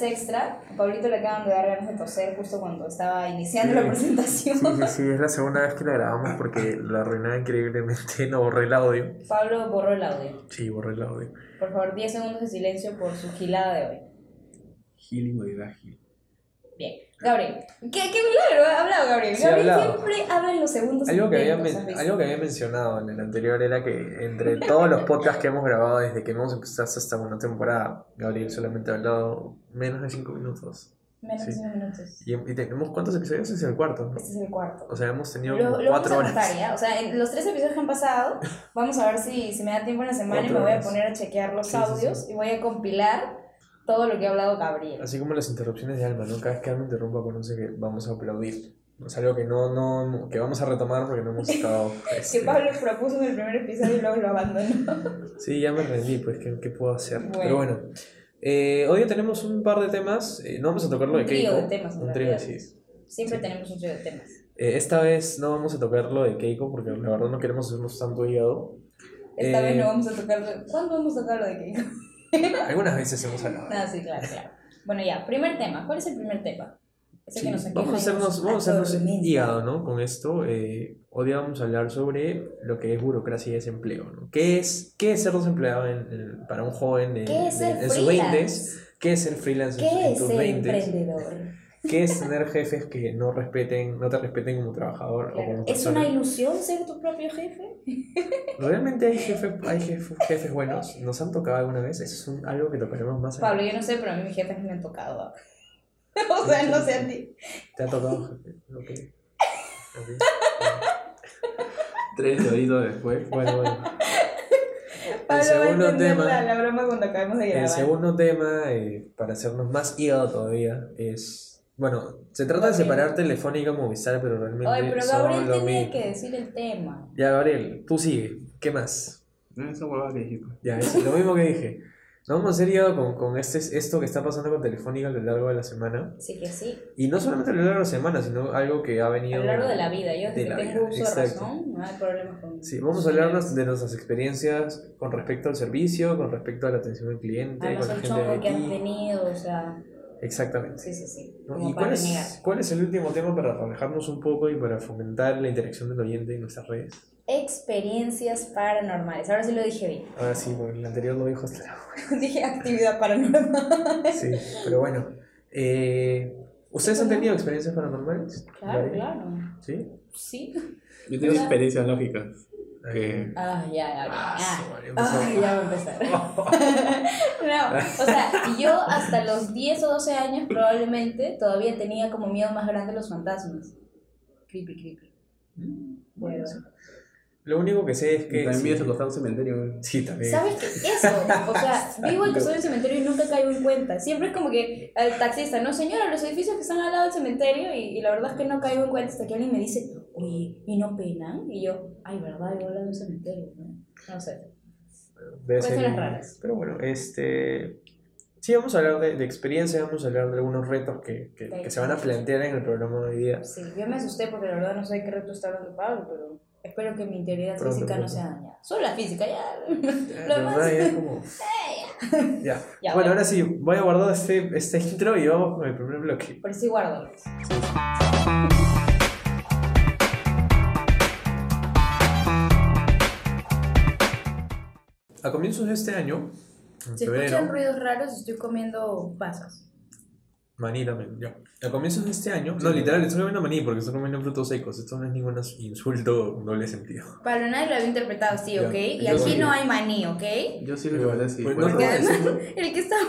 Horas Extra. A Pablito le acaban de dar ganas de toser justo cuando estaba iniciando la presentación. Sí, sí, sí, es la segunda vez que la grabamos porque la arruinaba increíblemente. No borré el audio. Pablo borró el audio. Sí, borré el audio. Por favor, 10 segundos de silencio por su gilada de hoy. Healing o Gil. Bien. Gabriel. ¿Qué, qué milagro ha hablado Gabriel? Sí, Gabriel hablado. siempre habla en los segundos Algo que, había, intentos, men- algo que había mencionado en el anterior era que entre todos los podcasts que hemos grabado desde que hemos empezado hasta buena temporada, Gabriel solamente ha hablado menos de 5 minutos. Menos de Sí. 5 minutos. Y, y tenemos cuántos episodios? Este es el cuarto, ¿no? Este es el cuarto. O sea, hemos tenido Lo, como lo vamos 4 a horas. anotar, ¿ya? O sea, en los tres episodios que han pasado, vamos a ver si, si me da tiempo en la semana y me voy a poner a chequear los sí, audios y voy a compilar todo lo que ha hablado Gabriel. Así como las interrupciones de Alma, ¿no? Cada vez que Alma interrumpa conoce que vamos a aplaudir. Es algo que no, no, que vamos a retomar porque no hemos estado... Que este, Pablo propuso en el primer episodio y luego lo abandonó. Sí, ya me rendí, pues, ¿qué, qué puedo hacer? Bueno. Pero bueno, eh, hoy tenemos un par de temas. eh, no vamos a tocar lo de Un trío de temas, Un trío, sí. Siempre Sí. tenemos un trío de temas. Eh, esta vez no vamos a tocar lo de Keiko porque la verdad no queremos hacernos tanto hígado. Esta Eh, vez no vamos a tocarlo. ¿Cuándo vamos a tocar lo de Keiko? Algunas veces hemos hablado. Ah, sí, claro, claro. Bueno, ya, primer tema. ¿Cuál es el primer tema? Sí, vamos a hacernos, nos vamos a hacernos hígado, ¿no? Con esto, eh, hoy vamos a hablar sobre lo que es burocracia y desempleo, ¿no? ¿Qué es, qué es ser desempleado en- en- para un joven en, ¿Qué es de- ser en sus 20 freelance? ¿Qué es ser freelance en- ¿Qué en es tus ser 20 emprendedor? ¿Qué es tener jefes que no respeten, no te respeten como trabajador o como ¿Es persona? una ilusión ser tu propio jefe? ¿Realmente hay, jefe, hay jef- jefes buenos? ¿Nos han tocado alguna vez? Eso es un- algo que tocaremos más Pablo, adelante. yo no sé, pero a mí mis jefes me han tocado. o sea, no sé a ti. ¿Te ha tocado jefe? Ok. Ok. Tres deditos después. Bueno, bueno. Pablo va a segundo tema- la, la broma cuando acabemos de grabar. El segundo tema, eh, para hacernos más hígado todavía, es... Bueno, se trata de separar Telefónica y Movistar, pero realmente Ay, pero son Gabriel lo tenía mismo. que decir el tema. Ya, Gabriel, tú sigue. ¿Qué más? No, esa huevada que dijiste. Ya, es lo mismo que dije. Nos vamos a hacer hígado con, con este, esto que está pasando con Telefónica a lo largo de la semana. Así que sí. Y no solamente a lo largo de la semana, sino algo que ha A venido... lo largo de la vida. Yo desde de la tengo vida, uso de razón, no hay problemas con. Sí, vamos a hablarnos de nuestras experiencias con respecto al servicio, con respecto a la atención al cliente, Además, con la el gente de chongo que han aquí. tenido, o sea. Exactamente. Sí, sí, sí. ¿no? ¿Y cuál es, cuál es el último tema para relajarnos un poco y para fomentar la interacción del oyente en nuestras redes? Experiencias paranormales. Ahora sí lo dije bien. Ahora sí, porque el anterior lo dijo hasta dije actividad paranormal. Sí, pero bueno. eh, ¿Ustedes han tenido experiencias paranormales? Claro, claro. ¿Sí? Sí. Yo tengo experiencias lógicas. Que Ah, ya, ya, Ah. Ay, ya va a empezar. no, o sea, yo hasta los 10 o 12 años probablemente todavía tenía como miedo más grande a los fantasmas. Creepy, creepy. Bueno. Lo único que sé es que... también sí, vienes a acostar a un cementerio. Sí, también. ¿Sabes qué? Eso, o sea, vivo al costado del cementerio y nunca caigo en cuenta. Siempre es como que el taxista, no señora, los edificios que están al lado del cementerio y, y la verdad es que no caigo en cuenta hasta que alguien me dice, oye, ¿y no penan? Y yo, ay, ¿verdad? Yo hablo de un cementerio, ¿no? No sé. Debe ser- raras. Pero bueno, este... Sí, vamos a hablar de, de experiencia, vamos a hablar de algunos retos que, que, que se van a plantear en el programa de hoy día. Sí, yo me asusté porque la verdad no sé qué reto está hablando Pablo, pero espero que mi integridad Pronto, física no pronto. sea dañada. Solo la física, ya. Ya, Lo de demás- ya como... Ya. Ya, bueno, bueno. ahora sí, voy a guardar este, este intro y vamos con el primer bloque. Por sí guárdalo. A comienzos de este año, en Si febrero, escuchan ruidos raros, estoy comiendo pasas. maní también, ya. A comienzos de este año, no, literal, estoy comiendo maní porque estoy comiendo frutos secos. Esto no es ningún insulto doble sentido. Pablo, nadie lo había interpretado así, Ya, ¿ok? Y yo aquí sí. no hay maní, ¿ok? Yo sí lo. Pues no, Bueno, Porque no, además, sí, ¿no? el que estaba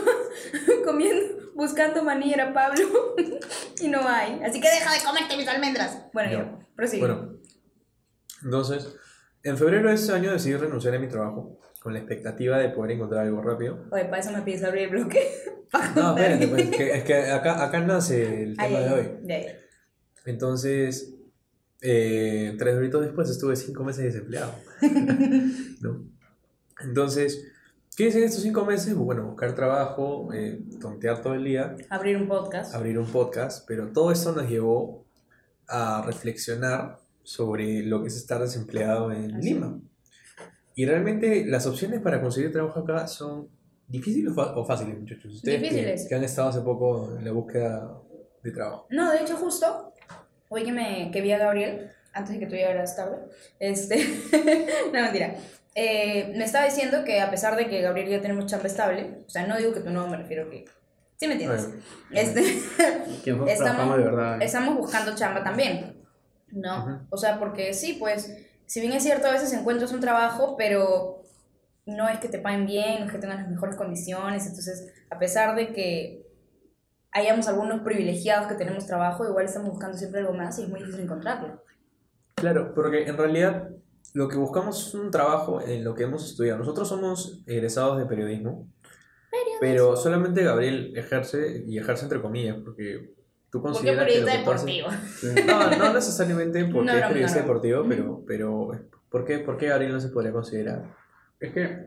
comiendo, buscando maní era Pablo y no hay. Así que deja de comerte mis almendras. Bueno, Ya. ya, prosigue. Bueno, entonces, en febrero de este año decidí renunciar a mi trabajo con la expectativa de poder encontrar algo rápido. Oye, para eso me pides abrir el bloque. No, espérate, pues, que- es que acá, acá nace el tema Ay, ay, de hoy. ya. Entonces, eh, tres horitos después estuve cinco meses desempleado. ¿no? Entonces, ¿qué hice en estos cinco meses? Bueno, buscar trabajo, eh, tontear todo el día, Abrir un podcast. abrir un podcast, pero todo esto nos llevó a reflexionar sobre lo que es estar desempleado en Así. Lima. Y realmente las opciones para conseguir trabajo acá son ¿Difíciles o, fáciles, muchachos? Ustedes que- Difíciles. Que, han estado hace poco en la búsqueda de trabajo. No, de hecho, justo hoy que, me, que vi a Gabriel, antes de que tú llegaras tarde, este, no mentira, eh, me estaba diciendo que a pesar de que Gabriel y yo tenemos chamba estable, o sea, no digo que tú no, me refiero que, ¿sí me entiendes? Bueno, Este, Que Estamos- de verdad. estamos buscando chamba también, ¿no? Ujú. O sea, porque sí, pues, si bien es cierto, a veces encuentras un trabajo, pero no es que te paguen bien, no es que tengan las mejores condiciones, entonces, a pesar de que hayamos algunos privilegiados que tenemos trabajo, igual estamos buscando siempre algo más y es muy difícil encontrarlo. Claro, porque en realidad lo que buscamos es un trabajo en lo que hemos estudiado. Nosotros somos egresados de periodismo, pero solamente Gabriel ejerce, y ejerce entre comillas, porque tú Porque consideras que lo periodista que deportivo. No, no necesariamente porque No, es periodista no, no. deportivo, pero, pero ¿por, qué, ¿por qué Gabriel no se podría considerar? Es que,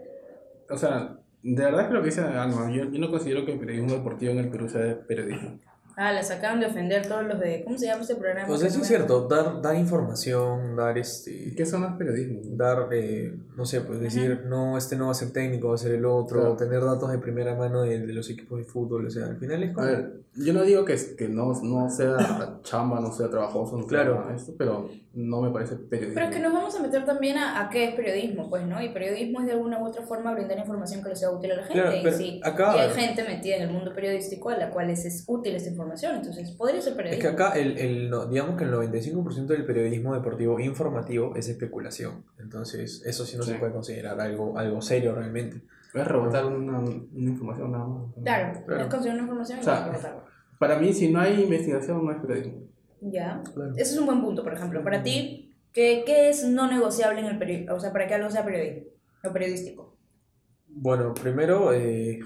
o sea, de verdad que lo que dice Alma, yo, yo no considero que el periodismo deportivo en el Perú sea periodismo. Ah, la sacaron de ofender todos los de... ¿Cómo se llama este programa? Pues eso es cierto, dar, dar información, dar este... ¿Qué eso no es periodismo? dar, eh, no sé, pues decir, no, este no va a ser técnico, va a ser el otro, Claro. tener datos de primera mano de, de los equipos de fútbol, o sea, al final es A como... ver, yo no digo que, que no, no sea chamba, no sea trabajoso, no sea Claro. esto, pero no me parece periodismo. Pero es que nos vamos a meter también a, a qué es periodismo, pues, ¿no? Y periodismo es de alguna u otra forma brindar información que le sea útil a la gente. Claro, y, sí, acá- y hay gente metida en el mundo periodístico a la cual les es útil esta información, entonces podría ser Es periodismo. que acá, el, el, no, digamos que el 95% del periodismo deportivo informativo es especulación. Entonces, eso sí no se Sí. puede considerar algo, algo serio realmente. Es rebotar una, una información nada más. Claro, Claro. es conseguir una información y O sea, rebotarla. Para mí, si no hay investigación, no es periodismo. Ya. Claro. Ese es un buen punto, por ejemplo. Para ti, ¿qué, qué es no negociable en el periodismo? O sea, para que algo sea periodismo o periodístico. Bueno, primero, eh,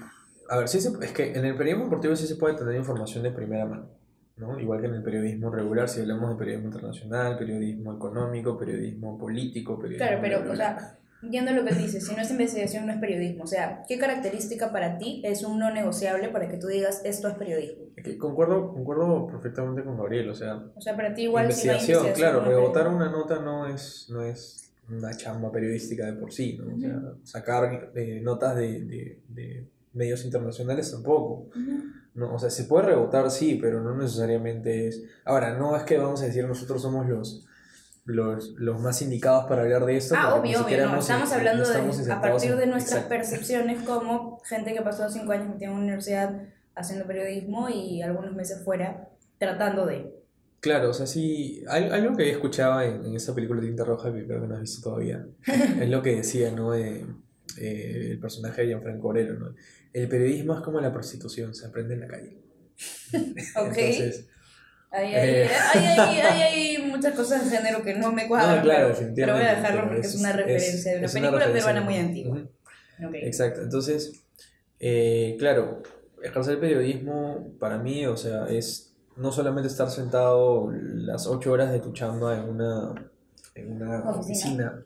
a ver, sí se- es que en el periodismo deportivo sí se puede tener información de primera mano, ¿no? Igual que en el periodismo regular, si hablamos de periodismo internacional, periodismo económico, periodismo político, periodismo... Claro, pero, bla, o sea, yendo a lo que dices, si no es investigación, no es periodismo. O sea, ¿qué característica para ti es un no negociable para que tú digas esto es periodismo? Es que concuerdo, concuerdo perfectamente con Gabriel, o sea, O sea, para ti igual si no investigación, investigación, claro, no rebotar periodismo. una nota no es, no es una chamba periodística de por sí, ¿no? O sea, sacar eh, notas de, de- de medios internacionales tampoco. Ujú. No, o sea, se puede rebotar, sí, pero no necesariamente es... Ahora, no es que vamos a decir nosotros somos los, los, los más indicados para hablar de esto. Ah, obvio, obvio, no. hemos- Estamos no hablando estamos de, a partir de en- nuestras Exacto. percepciones como gente que pasó cinco años metida en una universidad haciendo periodismo y algunos meses fuera tratando de... Claro, o sea, sí, al- algo que escuchaba en, en esa película Tinta Roja, que creo que no has visto todavía, es lo que decía, ¿no? De, eh, el personaje de Gianfranco Orero, ¿no? El periodismo es como la prostitución, se aprende en la calle. Ok. Entonces, Hay, hay, Eh. hay, hay, muchas cosas de género que no me cuadran, no, claro, pero, pero voy a dejarlo porque es, una referencia de una película peruana muy antigua. Ok. Exacto, entonces, eh, claro, ejercer periodismo para mí, o sea, es no solamente estar sentado las ocho horas de tu chamba en una, en una Oficina.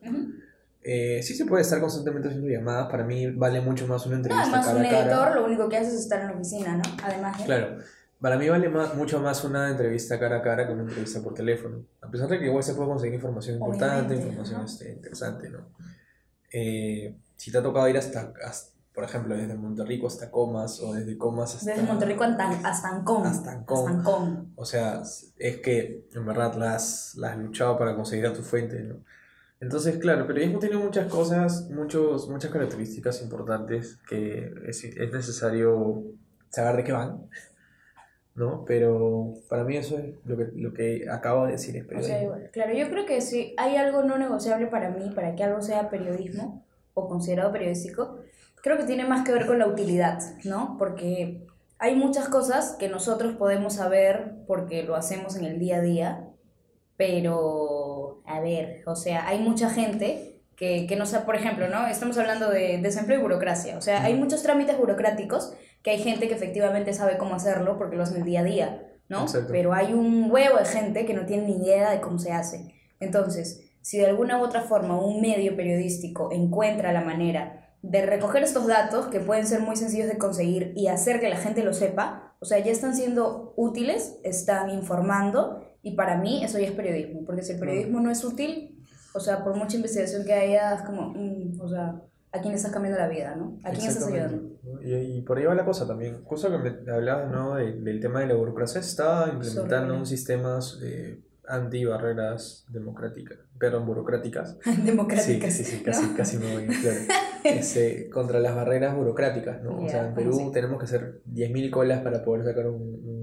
Eh, sí se puede estar constantemente haciendo llamadas, para mí vale mucho más una No, entrevista además, cara un a cara. editor lo único que hace es estar en la oficina, ¿no? Además, ¿eh? Claro, para mí vale más, mucho más una entrevista cara a cara que una entrevista por teléfono. A pesar de que igual se puede conseguir información importante, Obviamente, información ajá. este, interesante, ¿no? Eh, si te ha tocado ir hasta, hasta, por ejemplo, desde Monterrico hasta Comas o desde Comas hasta... Desde Monterrico hasta, hasta Ancón. Hasta Ancón. Hasta Ancón. O sea, es que en verdad las has luchado para conseguir a tu fuente, ¿no? Entonces, claro, el periodismo tiene muchas cosas, muchos, muchas características importantes que es, es necesario saber de qué van, ¿no? Pero para mí eso es lo que, lo que acabo de decir, es O periodismo. sea, igual, claro, yo creo que si hay algo no negociable para mí, para que algo sea periodismo o considerado periodístico, creo que tiene más que ver con la utilidad, ¿no? Porque hay muchas cosas que nosotros podemos saber porque lo hacemos en el día a día, pero, a ver, o sea, hay mucha gente que, que no sabe, por ejemplo, ¿no? Estamos hablando de desempleo y burocracia, o sea, hay muchos trámites burocráticos que hay gente que efectivamente sabe cómo hacerlo porque lo hacen el día a día, ¿no? Exacto. Pero hay un huevo de gente que no tiene ni idea de cómo se hace. Entonces, si de alguna u otra forma un medio periodístico encuentra la manera de recoger estos datos que pueden ser muy sencillos de conseguir y hacer que la gente lo sepa, o sea, ya están siendo útiles, están informando y para mí eso ya es periodismo, porque si el periodismo no es útil, o sea, por mucha investigación que haya, es como, mm, o sea, a quién estás cambiando la vida, ¿no? A quién estás ayudando. Y, y por ahí va la cosa también. Justo que me hablabas ¿no? de- del tema de la burocracia, está implementando Sobre- un sistemas eh, anti-barreras democráticas, perdón, burocráticas. Democráticas. Sí, sí, sí, ¿no? casi, casi me voy, claro. Este, contra las barreras burocráticas, ¿no? o sea, en ¿cómo Perú así? tenemos que hacer 10.000 colas para poder sacar un, un,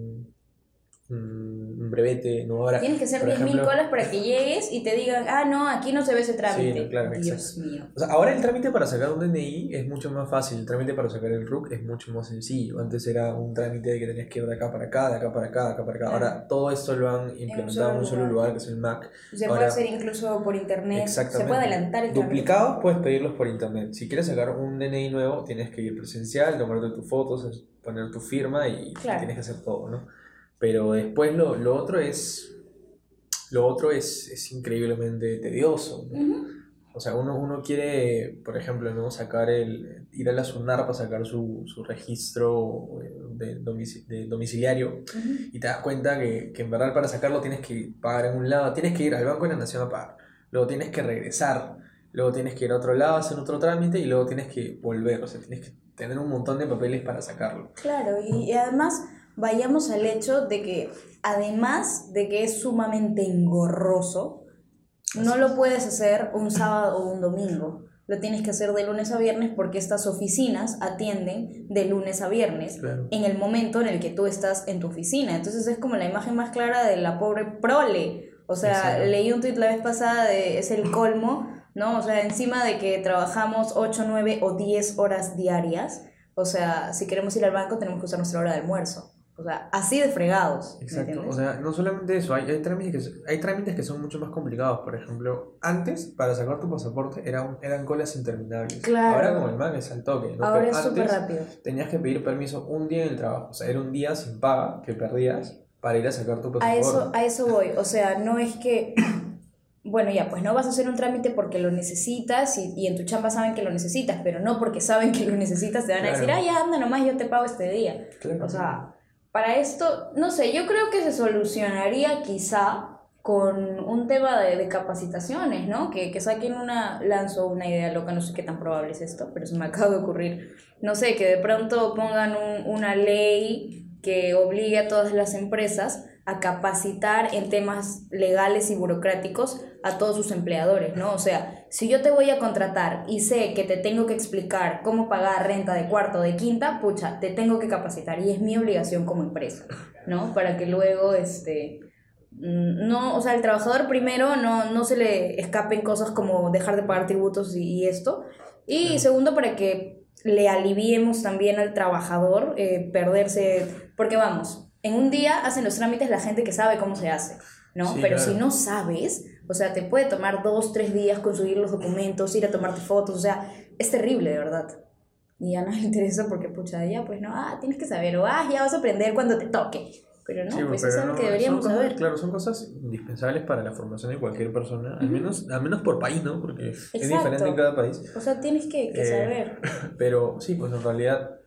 un- brevete, ¿no? Ahora, Tienes que hacer por 10.000 ejemplo- colas para que llegues y te digan, ah, no, aquí no se ve ese trámite. Sí, no, claro, Dios mío. O sea, ahora el trámite para sacar un DNI es mucho más fácil, el trámite para sacar el RUC es mucho más sencillo. Antes era un trámite de que tenías que ir de acá para acá, de acá para acá, de acá para acá. Claro. Ahora todo esto lo han implementado en un solo lugar, que es el MAC. Se Ahora- puede hacer incluso por internet. Se puede adelantar el trámite. Duplicados puedes pedirlos por internet. Si quieres sacar un DNI nuevo, tienes que ir presencial, tomarte tus fotos, poner tu firma y Claro. tienes que hacer todo, ¿no? Pero después lo, lo otro es. Lo otro es, es increíblemente tedioso. O sea, uno, uno quiere, por ejemplo, ¿no? sacar el, ir a la SUNAR para sacar su, su registro de, domici- de domiciliario y te das cuenta que, que en verdad para sacarlo tienes que pagar en un lado, tienes que ir al Banco de la Nación a pagar, luego tienes que regresar, luego tienes que ir a otro lado a hacer otro trámite y luego tienes que volver, o sea, tienes que tener un montón de papeles para sacarlo. Claro, y, y además vayamos al hecho de que, además de que es sumamente engorroso, no lo puedes hacer un sábado o un domingo. Lo tienes que hacer de lunes a viernes porque estas oficinas atienden de lunes a viernes Claro. en el momento en el que tú estás en tu oficina. Entonces es como la imagen más clara de la pobre prole. O sea, Exacto. leí un tweet la vez pasada de es el colmo, ¿no? O sea, encima de que trabajamos 8, 9 o 10 horas diarias, o sea, si queremos ir al banco tenemos que usar nuestra hora de almuerzo. O sea, así de fregados. ¿me Exacto, o sea, no solamente eso, hay, hay, trámites que, hay trámites que son mucho más complicados, por ejemplo, antes para sacar tu pasaporte eran, eran colas interminables, Claro. ahora como el MAC es al toque, ¿no? Ahora Pero es súper antes rápido. tenías que pedir permiso un día en el trabajo, o sea, era un día sin paga que perdías para ir a sacar tu A pasaporte. eso, a eso voy. O sea, no es que. Bueno, ya, pues no vas a hacer un trámite porque lo necesitas y, y en tu chamba saben que lo necesitas, pero no porque saben que lo necesitas, te van a decir, Claro. ah, ya anda nomás, yo te pago este día. Claro. O sea, para esto, no sé, yo creo que se solucionaría quizá con un tema de, capacitaciones, ¿no? Que, que saquen una, lanzo una idea loca, no sé qué tan probable es esto, pero se me acaba de ocurrir. No sé, que de pronto pongan un- una ley que obligue a todas las empresas a capacitar en temas legales y burocráticos a todos sus empleadores, ¿no? O sea, si yo te voy a contratar y sé que te tengo que explicar cómo pagar renta de cuarto, de quinta, pucha, te tengo que capacitar y es mi obligación como empresa, ¿no? Para que luego, este, mm, no, o sea, el trabajador primero no, no se le escapen cosas como dejar de pagar tributos y, y esto. Y Claro. segundo, para que le aliviemos también al trabajador eh, perderse, porque vamos, en un día hacen los trámites la gente que sabe cómo se hace, ¿no? Sí, Pero claro. si no sabes, o sea, te puede tomar dos, tres días conseguir los documentos, ir a tomarte fotos, o sea, es terrible, de verdad. Y ya no le interesa porque, pucha, ya pues no, ah, tienes que saber, o ah, ya vas a aprender cuando te toque. Pero no, Sí, pues pero es algo no, que deberíamos cosas- saber. Claro, son cosas indispensables para la formación de cualquier persona, al menos, al menos por país, ¿no? Porque es diferente en cada país. O sea, tienes que, que Eh, saber. Pero sí, pues en realidad,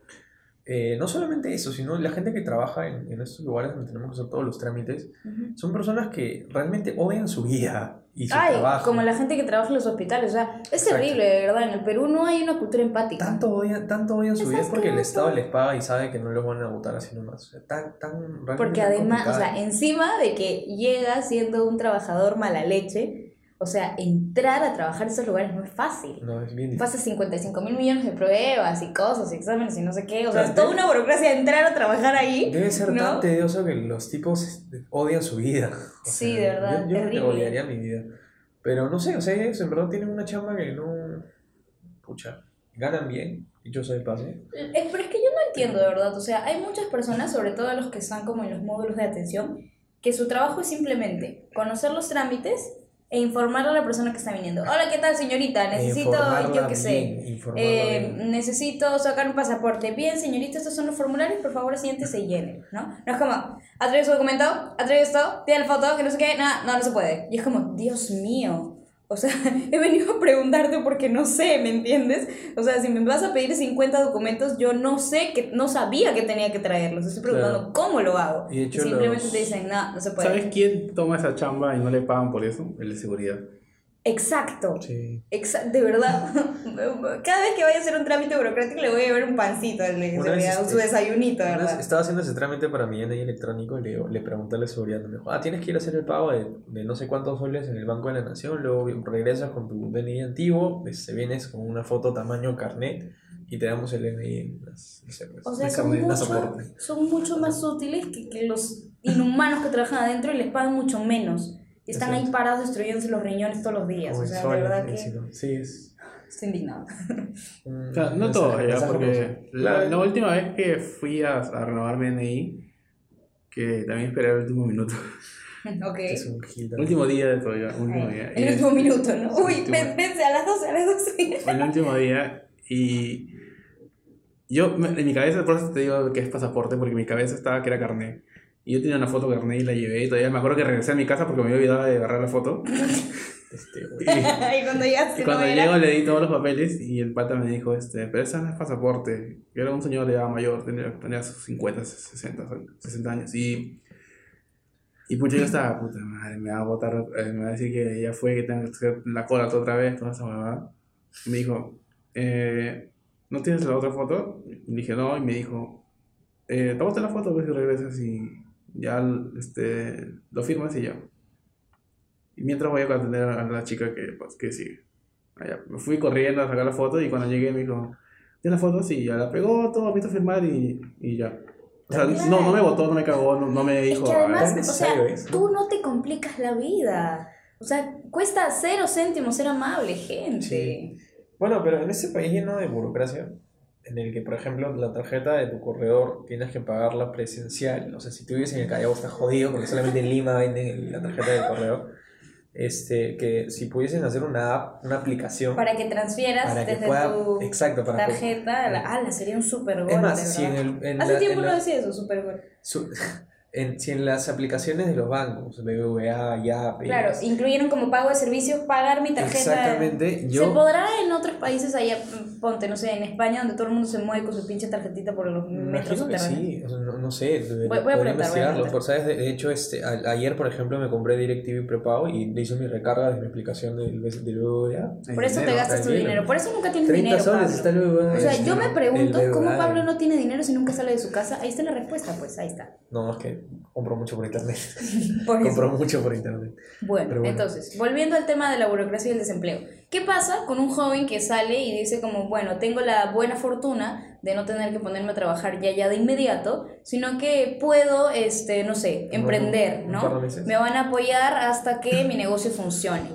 eh, no solamente eso, sino la gente que trabaja en, en estos lugares donde tenemos que hacer todos los trámites, Ujú. son personas que realmente odian su vida y su Ay, trabajo. como la gente que trabaja en los hospitales, o sea, es Exacto. terrible, de verdad. En el Perú no hay una cultura empática. Tanto odian, tanto odian su vida es porque el. Estado les paga y sabe que no los van a votar así nomás. O sea, tan, tan, Porque además, o complicado. sea, encima de que llega siendo un trabajador mala leche, o sea, entrar a trabajar en esos lugares no es fácil. No, es bien difícil. Pasa 55 mil millones de pruebas y cosas y exámenes y no sé qué. O sea, Claro, es toda una burocracia entrar a trabajar ahí. Debe ser ¿no? tan tedioso que los tipos odian su vida. O Sí, de verdad, Yo, yo odiaría mi vida. Pero no sé, o sea, ellos en verdad tienen una chamba que no. Pucha, ganan bien, dicho sea de paso. Eh, Pero es que yo no entiendo de verdad, o sea, hay muchas personas, sobre todo los que están como en los módulos de atención, que su trabajo es simplemente conocer los trámites e informarle a la persona que está viniendo. Hola, ¿qué tal señorita? Necesito, yo qué sé, eh, necesito sacar un pasaporte. Bien, señorita, estos son los formularios, por favor, siguiente se llenen, ¿no? No es como, ¿ha traído su documento? ¿Ha traído esto? ¿Tiene la foto? Que no sé qué, nada, no, no se puede. Y es como, Dios mío. O sea, he venido a preguntarte porque no sé, ¿me entiendes? O sea, si me vas a pedir 50 documentos, yo no sé, que no sabía que tenía que traerlos. Estoy preguntando cómo lo hago. Y de hecho simplemente los- te dicen, no, no se puede. ¿Sabes quién toma esa chamba y no le pagan por eso? El de seguridad. Exacto. Sí. Exa- de verdad. Cada vez que vaya a hacer un trámite burocrático le voy a llevar un pancito su desayunito, Una vez ¿verdad? Estaba haciendo ese trámite para mi DNI electrónico y le, le pregunté a la seguridad, me dijo, ah, tienes que ir a hacer el pago de, de no sé cuántos soles en el Banco de la Nación, luego regresas con tu DNI antiguo, este, vienes con una foto tamaño carnet y te damos el DNI. las- no sé, pues, O sea, son mucho, son mucho más útiles que, que los inhumanos que trabajan adentro y les pagan mucho menos. Están ahí parados destruyéndose los riñones todos los días. como O sea, de verdad que sí, no, sí, es... estoy indignada. un O sea, no mensaje- todo, ya, porque la, la última vez que fui a, a renovar mi DNI, que también esperé el último minuto, ok. Es un último día de todo, ya, último día. El último minuto, ¿no? Uy, vence a las 12, a las 12. Fue el último día y yo en mi cabeza, por eso te digo que es pasaporte, porque mi cabeza estaba que era carnet. Y yo tenía una foto carnet y la llevé y todavía me acuerdo que regresé a mi casa porque me había olvidado de agarrar la foto. Este. Y, y cuando llegaste, y cuando no era. llego le di todos los papeles y el pata me dijo, este, pero ese no es pasaporte. Yo era un señor de edad mayor, tenía, tenía sus 50, 60, 60 años y... Y pucha, yo estaba, puta madre, me va a botar, eh, me va a decir que ya fue, que tengo que hacer la cola otra vez, toda esa huevada. Y me dijo, eh, ¿no tienes la otra foto? Y dije, no, y me dijo, eh, tómate la foto, pues, y regresas y ya, este, lo firmas y ya. Y mientras voy a atender a la chica que, pues, que sigue. Allá, me fui corriendo a sacar la foto y cuando llegué me dijo, ¿tienes la foto? Sí, ya la pegó, todo, me hizo firmar y, y ya. O sea, no, no me votó, no me cagó, no, no me Es dijo... que "Ah, además, es o sea, necesario eso. tú no te complicas la vida. O sea, cuesta cero céntimos ser amable, gente. Sí. Bueno, pero en este país lleno de burocracia, en el que, por ejemplo, la tarjeta de tu corredor tienes que pagarla presencial. O sea, si tú vives en el Callao, estás jodido porque solamente en Lima venden la tarjeta del correo. Este, que si pudiesen hacer una app, una aplicación Para que transfieras para que desde pueda. tu Exacto, para que- tarjeta a la ala, sería un super gol. Es más, si en, el, en Hace la- tiempo en no la- decía eso, super gol. su- en- si en las aplicaciones de los bancos, BBVA, YAP, Claro, incluyeron como pago de servicios pagar mi tarjeta. Exactamente, ¿Se yo podrá en otros países allá, ponte, no sé, en España, donde todo el mundo se mueve con su pinche tarjetita por los metros subterráneos? sí, no, no sé, Voy- voy a investigarlo. Por, ¿sabes? De, hecho, este, a- ayer, por ejemplo, me compré DirecTV prepago y le hice mi recarga de mi aplicación del, del BBVA. Por eso te dinero. gastas tu tranquilo. dinero, por eso nunca tienes 30 dinero, soles está el BBVA. O sea, este, yo me pregunto cómo. Pablo no tiene dinero si nunca sale de su casa. Ahí está la respuesta, pues ahí está. No, es que compro mucho por internet. Por compro mucho por internet. Bueno, entonces, volviendo al tema de la burocracia y el desempleo. ¿Qué pasa con un joven que sale y dice como, bueno, tengo la buena fortuna de no tener que ponerme a trabajar ya ya de inmediato, sino que puedo, este, no sé, emprender, ¿no? Me van a apoyar hasta que mi negocio funcione.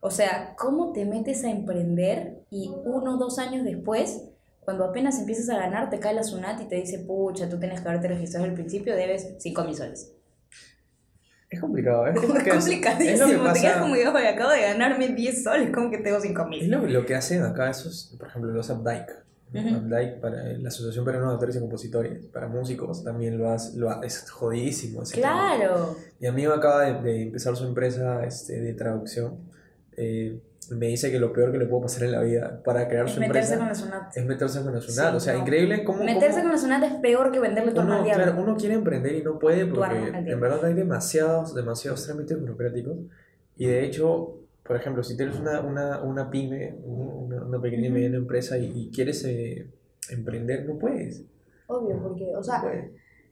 O sea, ¿cómo te metes a emprender y uno o dos años después, cuando apenas empiezas a ganar, te cae la SUNAT y te dice, pucha, tú tienes que haberte registrado al principio, debes 5 mil soles? Es complicado, ¿eh? es, Es lo que hace- complicadísimo. es lo que Te quedas pasa. como "Oye, acabo de ganarme 10 soles, como que tengo 5 Es mil. lo, lo que hacen acá esos, por ejemplo, los Updike. ¿no? Ujú. Updike para eh, la Asociación Peruana de Actores y Compositores. Para músicos también lo hace, lo ha- es jodidísimo. ese tema. Claro. Mi amigo acaba de, de empezar su empresa este, de traducción. Eh, me dice que lo peor que le puede pasar en la vida para crear Es su meterse empresa con la SUNAT. es meterse con la SUNAT. Sí, o sea, no. increíble cómo... Meterse cómo con la SUNAT es peor que venderle tu uno, claro, uno quiere emprender y no puede porque en verdad hay demasiados, demasiados trámites burocráticos. Y de hecho, por ejemplo, si tienes una, una, una pyme, una, una pequeña y mediana empresa y, y quieres eh, emprender, no puedes. Obvio, porque, o sea, No.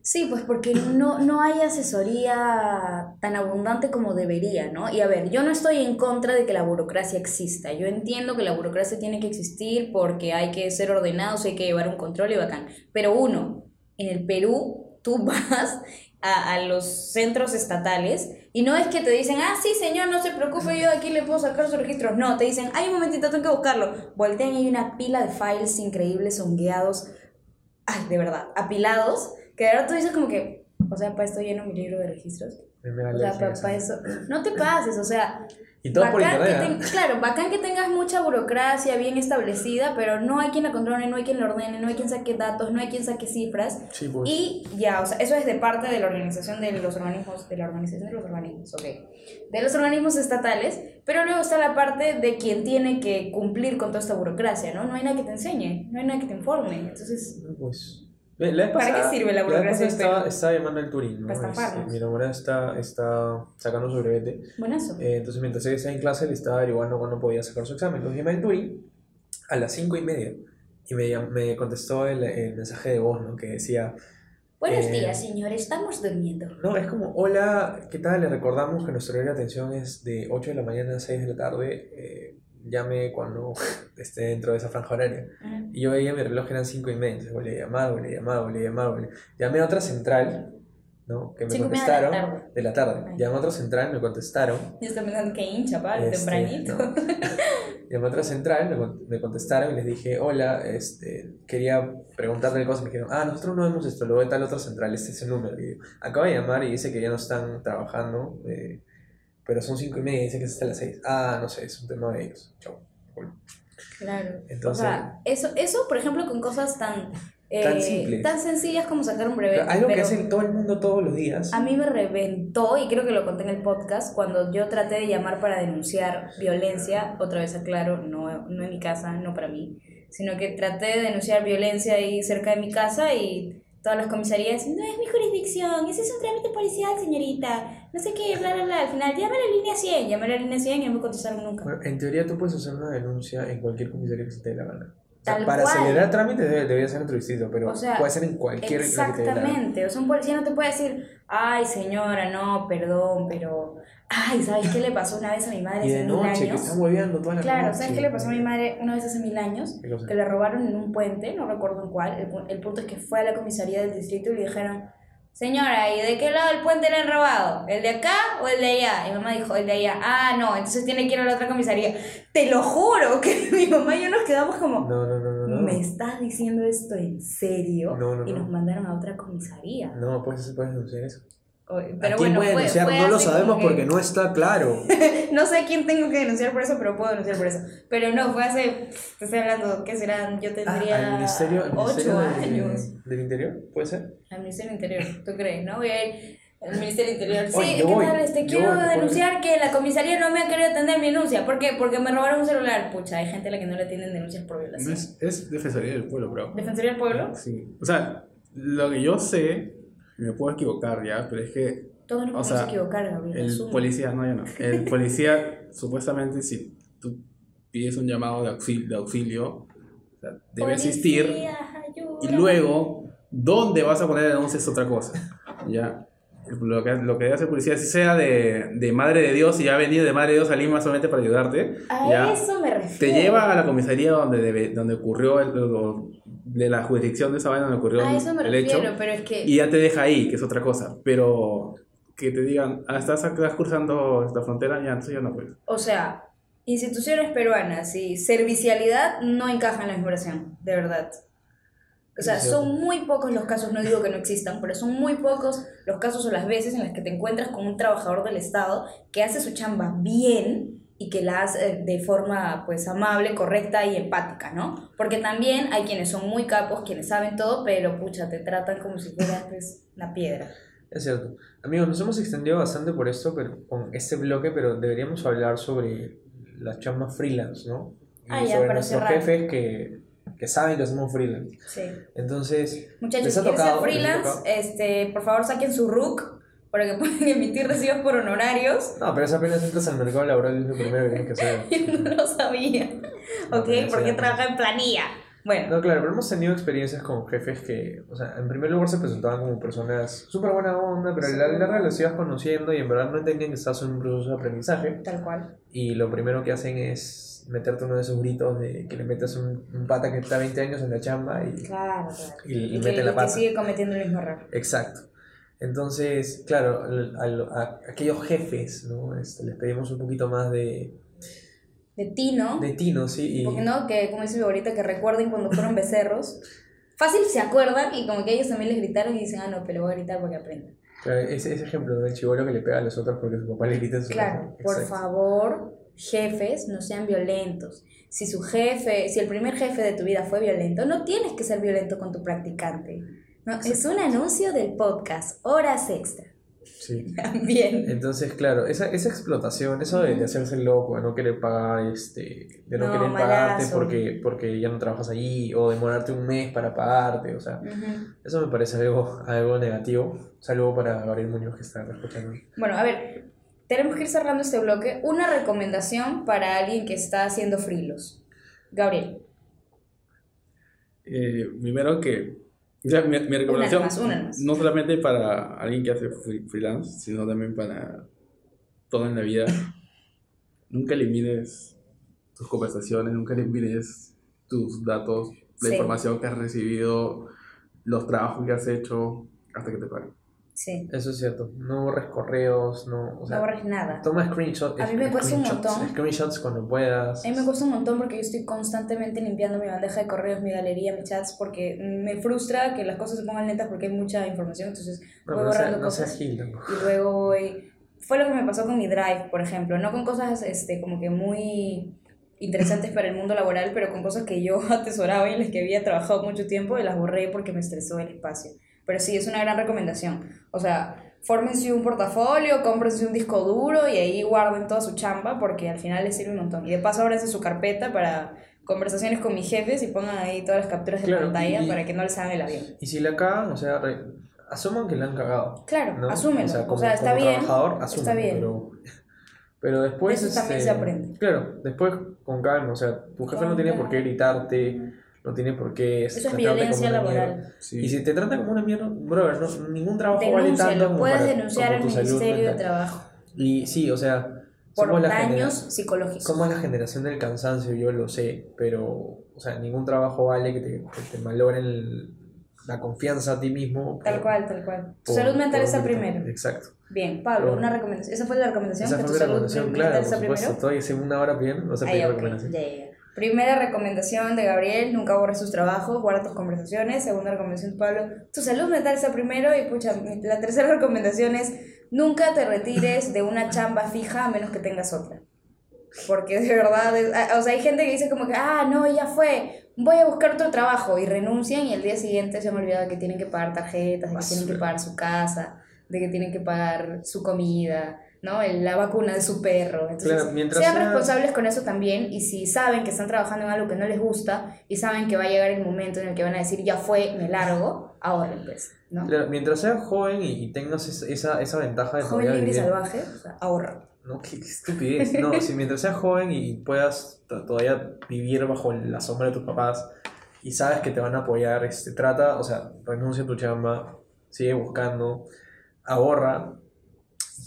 Sí, pues porque no, no hay asesoría tan abundante como debería, ¿no? Y a ver, yo no estoy en contra de que la burocracia exista. Yo entiendo que la burocracia tiene que existir porque hay que ser ordenados, hay que llevar un control y bacán. Pero uno, en el Perú, tú vas a, a los centros estatales y no es que te dicen, ah, sí, señor, no se preocupe, yo aquí le puedo sacar sus registros. No, te dicen, ay, un momentito, tengo que buscarlo. Voltean y hay una pila de files increíbles, hongueados, ay, de verdad, apilados, que de verdad tú dices como que, o sea, para esto lleno mi libro de registros. Me- me da O sea, alergia para, eso. no te pases, o sea, Y todo por bacán que internet. ten- claro, bacán que tengas mucha burocracia bien establecida, pero no hay quien la controle, no hay quien la ordene, no hay quien saque datos, no hay quien saque cifras. Sí, pues. Y ya, o sea, eso es de parte de la organización de los organismos, de la organización de los organismos, ok, de los organismos estatales, pero luego está la parte de quien tiene que cumplir con toda esta burocracia, ¿no? No hay nada que te enseñe, no hay nada que te informe, entonces, Pues La vez ¿Para qué pasada- sirve la burocracia pasada del Estaba, llamando al Turín, ¿no? Este, mi enamorada está, está sacando su brevete. Buenazo. Eh, entonces, mientras ella estaba en clase, le estaba averiguando cuándo podía sacar su examen. Entonces, llamé al Turín a las 5 y media. Y me, me contestó el, el mensaje de voz, ¿no? Que decía, Buenos eh, días, señor. Estamos durmiendo. no, es como, hola, ¿qué tal? Le recordamos que nuestro horario de atención es de 8 de la mañana a 6 de la tarde. Eh, llame cuando esté dentro de esa franja horaria. Ah, Y yo veía mi reloj, eran 5 y media. Entonces volví a llamar, volví a llamar, volví a llamar. volví- Llamé a otra central, ¿no? Que me de la contestaron. De la tarde. Ay. Llamé a otra central, me contestaron. Yo estoy pensando que hincha, para Este, tempranito. no. Llamé a otra central, me, me contestaron y les dije, hola, este, quería preguntarle cosas. Me dijeron, ah, nosotros no vemos esto, lo ve tal otra central, este es el número. Y yo, acabo de llamar y dice que ya no están trabajando, eh, pero son 5 y media y dice que es hasta las 6. Ah, no sé, es un tema de ellos. Chau. Claro. Entonces- o sea, eso, eso, por ejemplo, con cosas tan, eh, Tan simples. tan sencillas como sacar un breve. Algo que pero hace todo el mundo todos los días. A mí me reventó, y creo que lo conté en el podcast, cuando yo traté de llamar para denunciar violencia, otra vez aclaro, no, no en mi casa, no para mí, sino que traté de denunciar violencia ahí cerca de mi casa y todas las comisarías, no es mi jurisdicción, ese es un trámite policial, señorita, no sé qué, bla, bla, bla. Al final, llame a la línea 100, llamé a la línea 100 y no me contestaron nunca. Bueno, en teoría tú puedes hacer una denuncia en cualquier comisaría que se te dé la gana. O sea, para cual. acelerar trámites debe, debería ser en tu distrito, pero O sea, puede ser en cualquier la que te dé la gana. Exactamente, o sea, un policía no te puede decir, ay señora, no, perdón, pero, ay, ¿sabes qué le pasó una vez a mi madre Y hace de mil noche, que años? están hueveando toda la Claro, noche. ¿sabes qué le pasó a mi madre una vez hace mil años? Que le robaron en un puente, no recuerdo en cuál, el, el punto es que fue a la comisaría del distrito y le dijeron, señora, ¿y de qué lado del puente le han robado? ¿El de acá o el de allá? Y mi mamá dijo, el de allá. Ah, no, entonces tiene que ir a la otra comisaría. Te lo juro que mi mamá y yo nos quedamos como, No, no, no, no. no. ¿me estás diciendo esto en serio? No, no, y no. nos mandaron a otra comisaría. No, puedes, puedes denunciar eso. O- ¿A Pero quién bueno, puede denunciar? fue no lo sabemos que- porque no está claro. No sé quién tengo que denunciar por eso, pero puedo denunciar por eso. Pero no, fue hace, te estoy hablando, ¿qué serán? Yo Ah, tendría al ministerio, al ministerio 8 de- años. del Interior, ¿puede ser? Al Ministerio del Interior, ¿tú crees? ¿No? Voy a ir al Ministerio del Interior. Sí, Oye, ¿qué voy, tal? Este, quiero voy, ¿te denunciar que la comisaría no me ha querido atender mi denuncia. ¿Por qué? Porque me robaron un celular. Pucha, hay gente a la que no le atienden denuncias por violación. es, es Defensoría del Pueblo, bro. ¿Defensoría del Pueblo? Sí. O sea, lo que yo sé, me puedo equivocar ya, pero es que Todos nos O podemos sea, equivocar, Gabriel. el asume. policía, no, ya no. El policía, supuestamente, si tú pides un llamado de auxilio, de auxilio o sea, debe existir. Y luego, ¿dónde vas a poner la denuncia es otra cosa? Ya. Lo que, lo que debe hacer el policía, si sea de, de Madre de Dios y ha venido de Madre de Dios a Lima solamente para ayudarte, A ya, eso me refiero. te lleva a la comisaría donde, debe, donde ocurrió, el, lo- de la jurisdicción de esa vaina donde ocurrió A el, eso me el hecho, refiero, pero es que... y ya te deja ahí, que es otra cosa. Pero que te digan, ah, estás, estás cruzando esta frontera, ya, entonces ya no puedes. O sea, instituciones peruanas y servicialidad no encajan en la misma oración, de verdad. O sea, son muy pocos los casos, no digo que no existan, pero son muy pocos los casos o las veces en las que te encuentras con un trabajador del Estado que hace su chamba bien y que la hace de forma pues amable, correcta y empática, ¿no? Porque también hay quienes son muy capos, quienes saben todo, pero pucha, te tratan como si fueras pues, una piedra. Es cierto. Amigos, nos hemos extendido bastante por esto, pero con este bloque, pero deberíamos hablar sobre las chambas freelance, ¿no? Y Ah, ya, sobre para nuestros cerrar. jefes que, que saben que hacemos freelance. Sí. Entonces, Muchachos, ¿Les si ha ser tocado? ¿Les ha freelance, tocado? este, por favor saquen su RUC para que puedan emitir recibos por honorarios. no, pero eso apenas entras al mercado laboral es lo primero que tienes que hacer. Yo no lo sabía. No, ok, porque trabaja en planilla. Bueno, No, claro, pero hemos tenido experiencias con jefes que, o sea, en primer lugar se presentaban como personas súper buena onda, pero a la larga los ibas conociendo y en verdad no entendían que estás en un proceso de aprendizaje. tal cual. Y lo primero que hacen es meterte uno de esos gritos de que le metas un, un pata que está 20 años en la chamba y, Claro, claro. y, y Y, mete que, la que pata. sigue cometiendo el mismo error. Exacto. Entonces, claro, al- a, aquellos jefes, ¿no? Este, les pedimos un poquito más de, De Tino, de tino, ¿sí? Y, porque no, que como dice mi abuelita, que recuerden cuando fueron becerros. Fácil se acuerdan y como que ellos también les gritaron y dicen, ah, no, pero voy a gritar porque aprenden. claro, ese, ese ejemplo del chivolo que le pega a los otros porque su papá le grita en su Claro, por favor, jefes, no sean violentos. Si su jefe, si el primer jefe de tu vida fue violento, no tienes que ser violento con tu practicante. No, es un anuncio del podcast, horas extra. Sí. Bien. Entonces, claro, esa, esa explotación, eso de, de hacerse loco, de no querer pagar, este, de no, No, querer pagarte porque, porque ya no trabajas allí, o demorarte un mes para pagarte, o sea, eso me parece algo, algo negativo. Saludo para Gabriel Muñoz que está escuchando. Bueno, a ver, tenemos que ir cerrando este bloque. Una recomendación para alguien que está haciendo frilos. Gabriel, Eh, primero que, sea, mi, mi recomendación, más, una más. no solamente para alguien que hace free- freelance, sino también para todo en la vida, nunca elimines tus conversaciones, nunca elimines tus datos, la Sí. información que has recibido, los trabajos que has hecho, hasta que te paguen. Sí, Eso es cierto, no borres correos, no, o sea, no borres nada. toma screenshots. A mí me cuesta un montón. Screenshots cuando puedas. A mí me cuesta un montón porque yo estoy constantemente limpiando mi bandeja de correos, mi galería, mis chats, porque me frustra que las cosas se pongan lentas porque hay mucha información, entonces voy no, borrando cosas. y luego voy... Fue lo que me pasó con mi drive, por ejemplo, no con cosas este, como que muy interesantes para el mundo laboral, pero con cosas que yo atesoraba y en las que había trabajado mucho tiempo y las borré porque me estresó el espacio. Pero sí, es una gran recomendación. O sea, fórmense un portafolio, cómprense un disco duro y ahí guarden toda su chamba porque al final les sirve un montón. Y de paso ábranse su carpeta para conversaciones con mis jefes y pongan ahí todas las capturas de Claro, pantalla y- para que no les hagan el avión. Y si la cagan, o sea, re- asuman que la han cagado. Claro, ¿no? O sea, como, está como bien. trabajador, está asúmelo, bien. Pero, pero después. De eso también este, se aprende. Claro, después con calma. O sea, tu jefe Con no tiene por qué calma. gritarte, no tiene por qué. Eso es violencia laboral. Sí. Y si te trata como una mierda, brother, no, ningún trabajo vale tanto Denúncialo, como puedes para- denunciar como al tu Ministerio de. Trabajo Y sí, o sea, por somos la, daños psicológicos. somos la generación del cansancio, yo lo sé, pero, o sea, ningún trabajo vale que te, que te malogren el- la confianza a ti mismo. Tal por- cual, tal cual. Tu por- salud mental está primero. Exacto. Bien, Pablo, Pero- una recomendación. ¿Esa fue la recomendación? Esa ¿Que fue tu salud recomendación, claro, por supuesto. primero? Estoy hace una hora bien, no sé Ah, pedir ya, ok, recomendación. ya, ya. Primera recomendación de Gabriel, nunca borres tus trabajos, guarda tus conversaciones. Segunda recomendación de Pablo, tu salud mental está primero. Y pucha, la tercera recomendación es, nunca te retires de una chamba fija a menos que tengas otra. Porque de verdad, es- ah, o sea, hay gente que dice como que, ah, no, ya fue, voy a buscar otro trabajo. Y renuncian y el día siguiente se han olvidado que tienen que pagar tarjetas, de que tienen que pagar su casa, de que tienen que pagar su comida, ¿no? La vacuna de su perro. Entonces, Claro, mientras sean sea- responsables con eso también y si saben que están trabajando en algo que no les gusta y saben que va a llegar el momento en el que van a decir ya fue, me largo, ahorren pues, ¿no? Claro, mientras seas joven y, y tengas esa, esa, esa ventaja de Joven libre y salvaje, o sea, ahorra. No, qué, qué estupidez. No, si mientras seas joven y puedas todavía vivir bajo la sombra de tus papás y sabes que te van a apoyar, este, trata, o sea, renuncia a tu chamba, sigue buscando, ahorra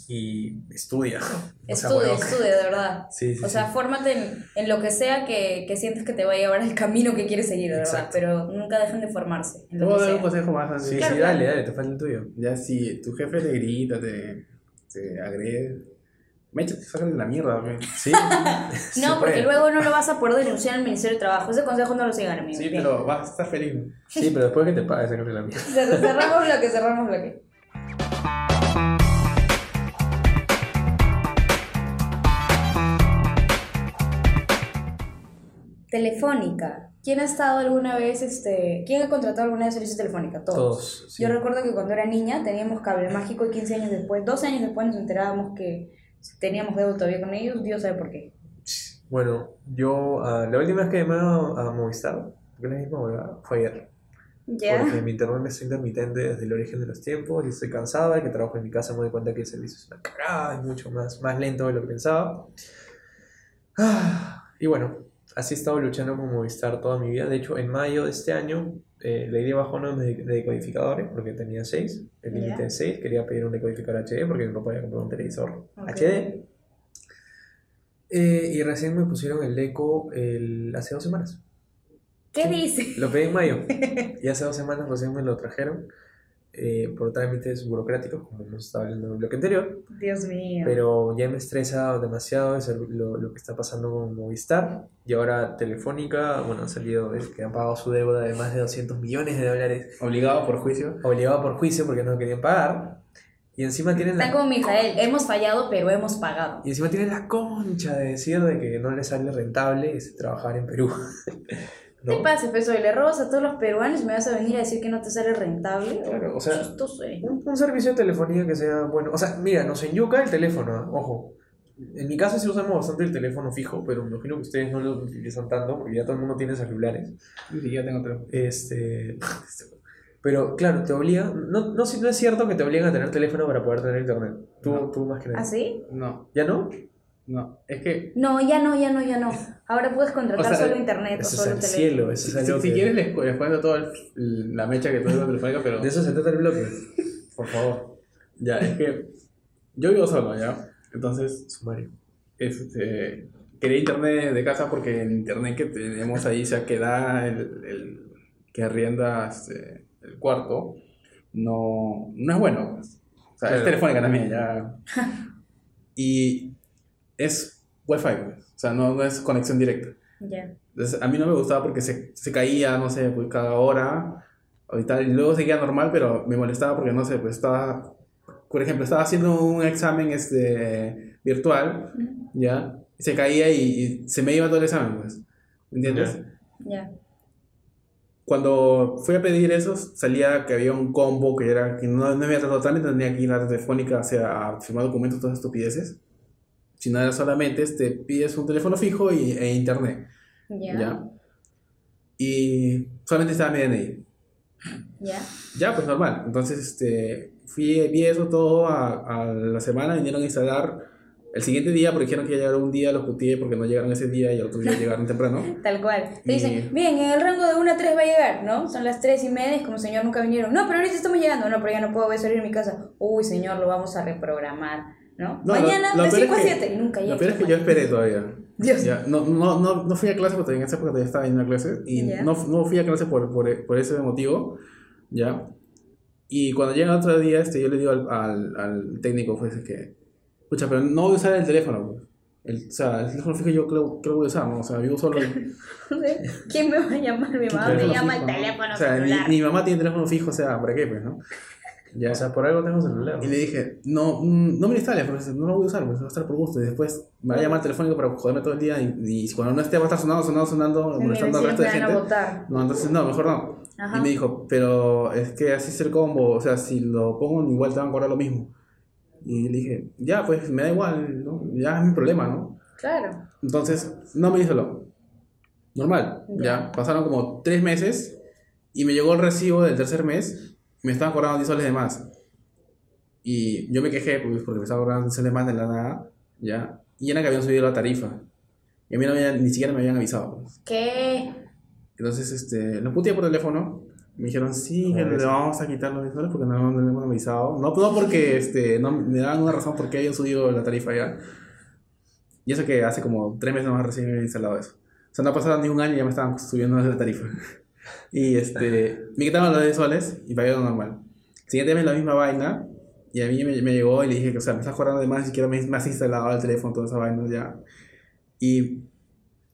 y estudia. O sea, Estudia, estudia, de verdad. Sí, sí, O sea, sí. fórmate en, en lo que sea que, que sientes que te va a llevar al camino que quieres seguir, de verdad. Pero nunca dejen de formarse. En Puedo dar un consejo más? Sí, Claro, sí, dale, dale, te falta el tuyo. Ya si tu jefe te grita, te, te agrede, méchate, sácale la mierda. Sí. No, porque puede. luego no lo vas a poder denunciar al Ministerio de Trabajo. Ese consejo no lo sigan, amigos. Sí, Bien. pero vas a estar feliz. Sí, pero después que te pague, sácale la mierda. Cer- Cerramos lo que cerramos lo Telefónica. ¿Quién ha estado alguna vez, este, quién ha contratado alguna vez servicio telefónica? Todos. Todos. sí. Yo recuerdo que cuando era niña teníamos cable mágico y 15 años después, 12 años después nos enterábamos que teníamos deuda todavía con ellos, Dios sabe por qué. Bueno, yo ah, la última vez que llamé a, a Movistar, porque la misma huevada, fue ayer. ¿Ya? Porque mi internet me está intermitente desde el origen de los tiempos y estoy cansado de que trabajo en mi casa me doy cuenta que el servicio es una cagada, es mucho más, más lento de lo que pensaba. Ah, y bueno, así he estado luchando con Movistar toda mi vida. De hecho, en mayo de este año eh, le di bajo uno de, de decodificadores porque tenía 6, el límite de 6. Quería pedir un decodificador HD porque mi papá había comprado un televisor Ok. HD. Eh, y recién me pusieron el eco el, hace dos semanas. ¿Qué dice? Lo pedí en mayo y hace dos semanas recién me lo trajeron eh, por trámites burocráticos, como hemos estado hablando en el bloque anterior. Dios mío. Pero ya me estresa demasiado eso, lo, lo que está pasando con Movistar. Y ahora Telefónica, bueno, han salido es que han pagado su deuda de más de 200 millones de dólares, Obligado por juicio. obligado por juicio porque no querían pagar. Y encima tienen Están la, como Mijael, hemos fallado, pero hemos pagado. y encima tienen la concha de decir de que no les sale rentable es trabajar en Perú. ¿Qué ¿no? pasa, peso? Le robas a todos los peruanos y me vas a venir a decir que no te sale rentable. Claro, o sea, Chistoso, eh. Un, un servicio de telefonía que sea bueno. O sea, mira, nos enyuca el teléfono, ¿ah? ojo. En mi casa sí usamos bastante el teléfono fijo, pero me imagino que ustedes no lo utilizan tanto porque ya todo el mundo tiene celulares. Ni siquiera tengo teléfono. Este. Pero claro, te obliga. No, no, no es cierto que te obligan a tener teléfono para poder tener internet. Tú, No. tú más que nadie. ¿Ah, sí? No, ¿Ya no? No. Es que No, ya no, ya no, ya no. Ahora puedes contratar O sea, solo internet o Eso es solo el teléfono. cielo, eso es si, algo si que- quieres les, les cuento toda la mecha que tuve con telefónica, pero De eso se trata el bloque. Por favor. ya, es que yo vivo solo, ¿ya? Entonces, Sumario. este, quería internet de casa porque el internet que tenemos ahí, o sea, que da el, el- que arrienda este, el cuarto, no, no es bueno. pues. O sea, Claro. es telefónica también, ya. Y es wifi, pues. o sea, no, no es conexión directa. Ya. Entonces, a mí no me gustaba porque se, se caía, no sé, pues cada hora o y tal, y luego seguía normal, pero me molestaba porque, no sé, pues estaba, por ejemplo, estaba haciendo un examen este, virtual, ¿ya? Y se caía y, y se me iba todo el examen, pues, ¿entiendes? Ya. Cuando fui a pedir eso, salía que había un combo que era que no, no había tratado trámite, tenía que ir a la telefónica o sea, a firmar documentos, todas estupideces, sino era solamente, este, pides un teléfono fijo y, e internet. Ya. ¿Ya? Y solamente estaba mi DNI. Ya. Ya, pues normal. Entonces, este, fui, vi eso todo a, a la semana, vinieron a instalar el siguiente día, porque dijeron que iba a llegar un día, los putié porque no llegaron ese día y el otro día llegaron temprano. Tal cual. Te Y- dicen, bien, en el rango de 1 a 3 va a llegar, ¿no? Son las 3 y media, es como señor, nunca vinieron. No, pero ahorita estamos llegando. No, pero ya no puedo, voy a salir de mi casa. Uy, señor, lo vamos a reprogramar, ¿no? No, lo- Mañana lo de peor 5 a es que- 7 y nunca llega. Lo peor es que yo esperé todavía. Dios. Ya, no, no, no, no fui a clase porque en esa época todavía estaba en una clase y Ya. no, no fui a clase por, por, por ese motivo, ¿ya? Y cuando llega el otro día, este, yo le digo al, al, al técnico, pues, que, escucha, pero no voy a usar el teléfono, pues. El, o sea, el teléfono fijo yo creo, creo que voy a usar, ¿no? O sea, vivo solo. ¿Quién me va a llamar? Mi mamá me teléfono llama fijo, el ¿no? teléfono O sea, mi, celular. mi mamá tiene teléfono fijo, o sea, ¿para qué, pues, no? Ya. O sea, por algo tengo celular. Y le dije, no, mm, no me lo instales, porque no lo voy a usar, pues va a estar por gusto. Y después me va a llamar telefónico para joderme todo el día. Y, y cuando no esté, va a estar sonando, sonando, sonando, molestando al resto de gente. No, entonces no, mejor no. Ajá. Y me dijo, pero es que así es el combo, o sea, si lo pongo igual te van a cobrar lo mismo. Y le dije, ya, pues me da igual, ¿no? ya es mi problema, ¿no? Claro. Entonces, no me hizo lo normal, Ya. ya. Pasaron como tres meses y me llegó el recibo del tercer mes, me estaban cobrando 10 soles de más. Y yo me quejé pues, porque me estaban cobrando 10 soles más de la nada, ya. Y era que habían subido la tarifa. Y a mí no me habían- ni siquiera me habían avisado. pues. ¿Qué? Entonces, este, lo puteé por teléfono. Me dijeron, sí, que le eso. vamos a quitar los 10 soles porque no, no le hemos avisado. No, no porque este, no, me daban una razón por qué habían subido la tarifa ya. Y eso que hace como tres meses más recién había instalado eso. O sea, no ha pasado ni un año y ya me estaban subiendo la tarifa. Y este, me quitaron los 10 soles y pagué lo normal. Siguiente mes la misma vaina. Y a mí me, me llegó y le dije que, o sea, me estás cobrando de más, ni siquiera me, me has instalado el teléfono, toda esa vaina ya. Y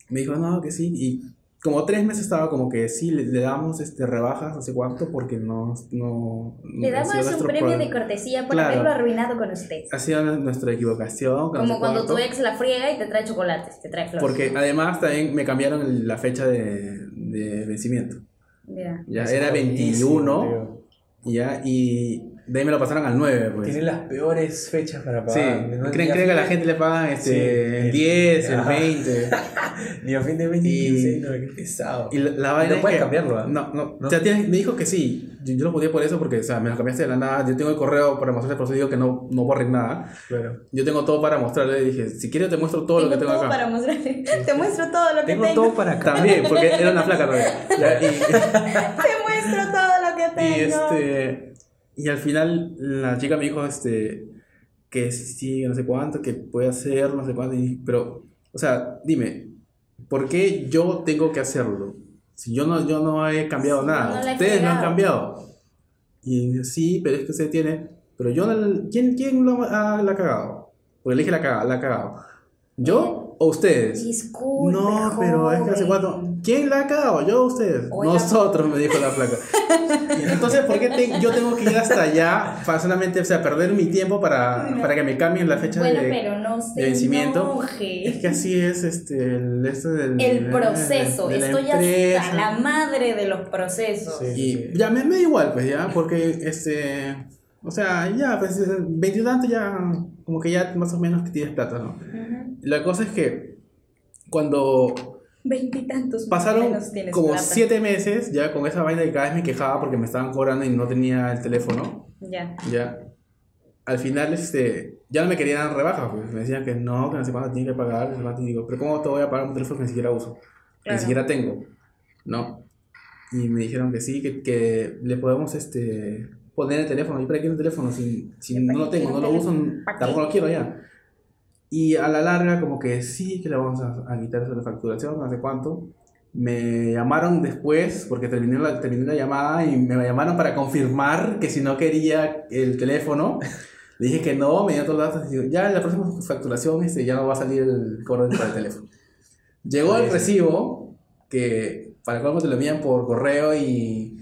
me dijo, no, que sí. Y como tres meses estaba como que sí, le, le damos este, rebajas, no sé cuánto, porque no... no Le damos un premio de problema. cortesía por Claro. haberlo arruinado con usted. Ha sido nuestra equivocación. que no Como sé cuando tu ex la friega y te trae chocolates, te trae flores. Porque además también me cambiaron el- la fecha de, de vencimiento. Mira. Ya era es buenísimo, 21, tío. ya, y de ahí me lo pasaron al 9, pues. Tienen las peores fechas para Sí, pagar. No- creen, creen que a la gente le pagan este, Sí, el el- 10, el Ajá. 20. Ni a fin de mes ni Y- quincena, qué pesado. Y la, la vaina no es puedes que- cambiarlo, ¿ah? No, no. ¿No? O sea, tienes- me dijo que sí. Yo, yo lo podía por eso porque, o sea, me lo cambiaste de la nada. Yo tengo el correo para mostrarte, por eso digo que no, no borren nada. Claro. Yo tengo todo para mostrarle. Dije, si quieres te muestro todo tengo lo que tengo todo acá. para mostrarte. Te muestro todo lo que Tengo tengo. todo para acá. También, porque era una flaca y, Te muestro todo lo que tengo. y, este, y al final la chica me dijo este, que sí, no sé cuánto, que puede hacer, no sé cuánto. y- pero, o sea, dime, ¿por qué yo tengo que hacerlo? Si yo no, yo no he cambiado Sí, nada, no ustedes no han cambiado. Y sí, pero es que usted tiene. Pero yo no. ¿Quién, quién lo ha, la ha cagado? Porque le dije la, la ha cagado. ¿Yo? O ustedes. Disculpe, No, pero es que hace cuánto. ¿Quién la ha cagado? ¿Yo o ustedes? Oiga. Nosotros, me dijo la placa. Y Entonces, ¿por qué te- yo tengo que ir hasta allá para solamente, o sea, perder mi tiempo para, para que me cambien la fecha Bueno, de, pero no se de vencimiento? enoje. Es que así es este, el, esto del, El proceso, de la estoy empresa. hasta la madre de los procesos. Sí. Y ya me, me da igual, pues ya, porque este. O sea, ya, pues veintitantos ya, como que ya más o menos que tienes plata, ¿no? La cosa es que cuando Veintitantos pasaron como siete meses ya con esa vaina que cada vez me quejaba porque me estaban cobrando y no tenía el teléfono, Ya. ya. Al final, este, ya no me querían dar rebajas, pues me decían que no, que no sé cuánto tiene que pagar, no sé y digo, pero ¿cómo te voy a pagar un teléfono que ni siquiera uso? Claro. Ni siquiera tengo, ¿no? Y me dijeron que sí, que, que le podemos, este, poner el teléfono. ¿Y para qué el teléfono? Si, si ¿Para no lo tengo, no lo un uso, tampoco lo quiero ya. Y a la larga, como que sí, que le vamos a, a quitar de facturación, no sé cuánto. Me llamaron después, porque terminé la, terminé la llamada y me llamaron para confirmar que si no quería el teléfono. Le dije que no, me dio todos los datos y digo, ya en la próxima facturación este, ya no va a salir el cobro para el teléfono. Llegó el recibo, que para colmo te lo envían por correo y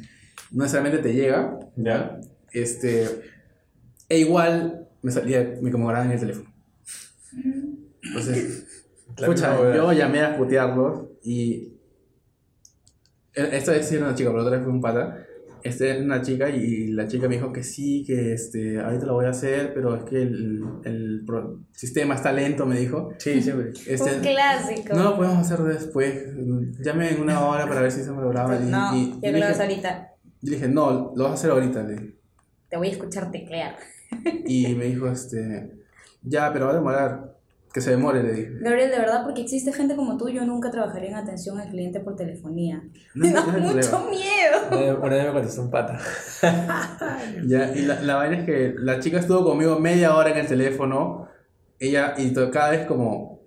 no necesariamente te llega. Ya. Este, e igual me salía, me cobraban en el teléfono. Entonces, Escucha, yo llamé a putearlos y. e- Esta vez sí era una chica, pero la otra vez fue un pata. Este era una chica y la chica me dijo que sí, que este, ahorita lo voy a hacer, pero es que el, el pro- sistema está lento, me dijo. Sí, siempre. Este, Un clásico. no lo podemos hacer después. Llame en una hora para ver si se me lograba. Y, No, y- yo y lo vas dije, ahorita. yo le dije, no, lo vas a hacer ahorita. le. Te voy a escuchar teclear. Y me dijo, este, ya, pero va a demorar. Que se demore, le dije. Gabriel, de verdad, porque existe gente como tú, yo nunca trabajaría en atención al cliente por telefonía. No, Me da no mucho miedo. Una vez- me contestó un pata. Ya, y la, la vaina es que la chica estuvo conmigo media hora en el teléfono, ella, y to- cada vez como,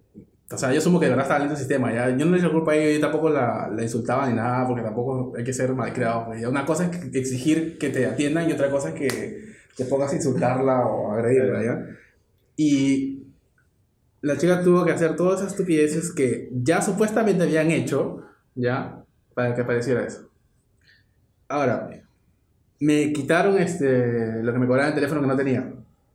o sea, yo asumo que de verdad estaba lento el sistema, ya, yo no le eché la culpa a ella, yo tampoco la, la insultaba ni nada, porque tampoco hay que ser malcriado, pues, ya. una cosa es exigir que te atiendan y otra cosa es que te pongas a insultarla o agredirla, ¿ya? Y la chica tuvo que hacer todas esas estupideces que ya supuestamente habían hecho, ¿ya? Para que apareciera eso. Ahora, me quitaron este, lo que me cobraban el teléfono que no tenía.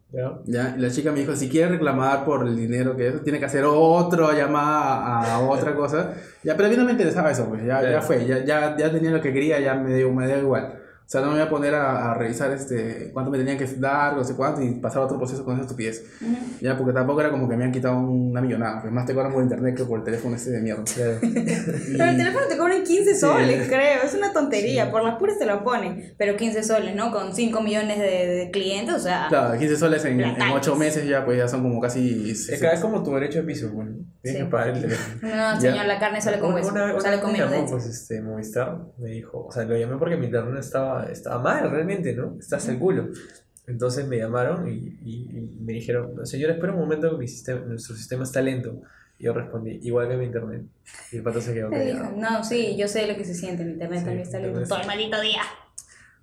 ¿Ya? ¿ya? Y la chica me dijo, si quiere reclamar por el dinero que es, tiene que hacer otra llamada a, otra cosa. Ya, pero a mí no me interesaba eso, pues ya, ya Claro. fue, ya, ya, ya tenía lo que quería, ya me dio, me dio igual. O sea, no me voy a poner a, a revisar este, cuánto me tenían que dar, no sé cuánto, y pasar otro proceso con esa estupidez. Ya, porque tampoco era como que me han quitado una millonada, pues más te cobran por internet que por el teléfono este de mierda. Claro. Pero el teléfono te cobran 15 soles, creo. Es una tontería. Por las puras te lo ponen. Pero 15 soles, ¿no? Con 5 millones de, de clientes, o sea. Claro, 15 soles en, en Platanes. 8 meses ya, pues ya son como casi... Es que es como tu derecho de piso, bueno. Tienes Sí. que pagar el teléfono. No, señor, la carne sale con hueso. una- una sale con me llamó, pues este Movistar me dijo, o sea, lo llamé porque mi internet estaba, estaba mal realmente, ¿no? Está hasta el culo. Entonces me llamaron y, y- y me dijeron, señor, espera un momento que mi sistema, nuestro sistema está lento. Y yo respondí, igual que mi internet. Y el pato se quedó callado. no, sí, yo sé lo que se siente. Mi internet Sí, también está lento todo el maldito día.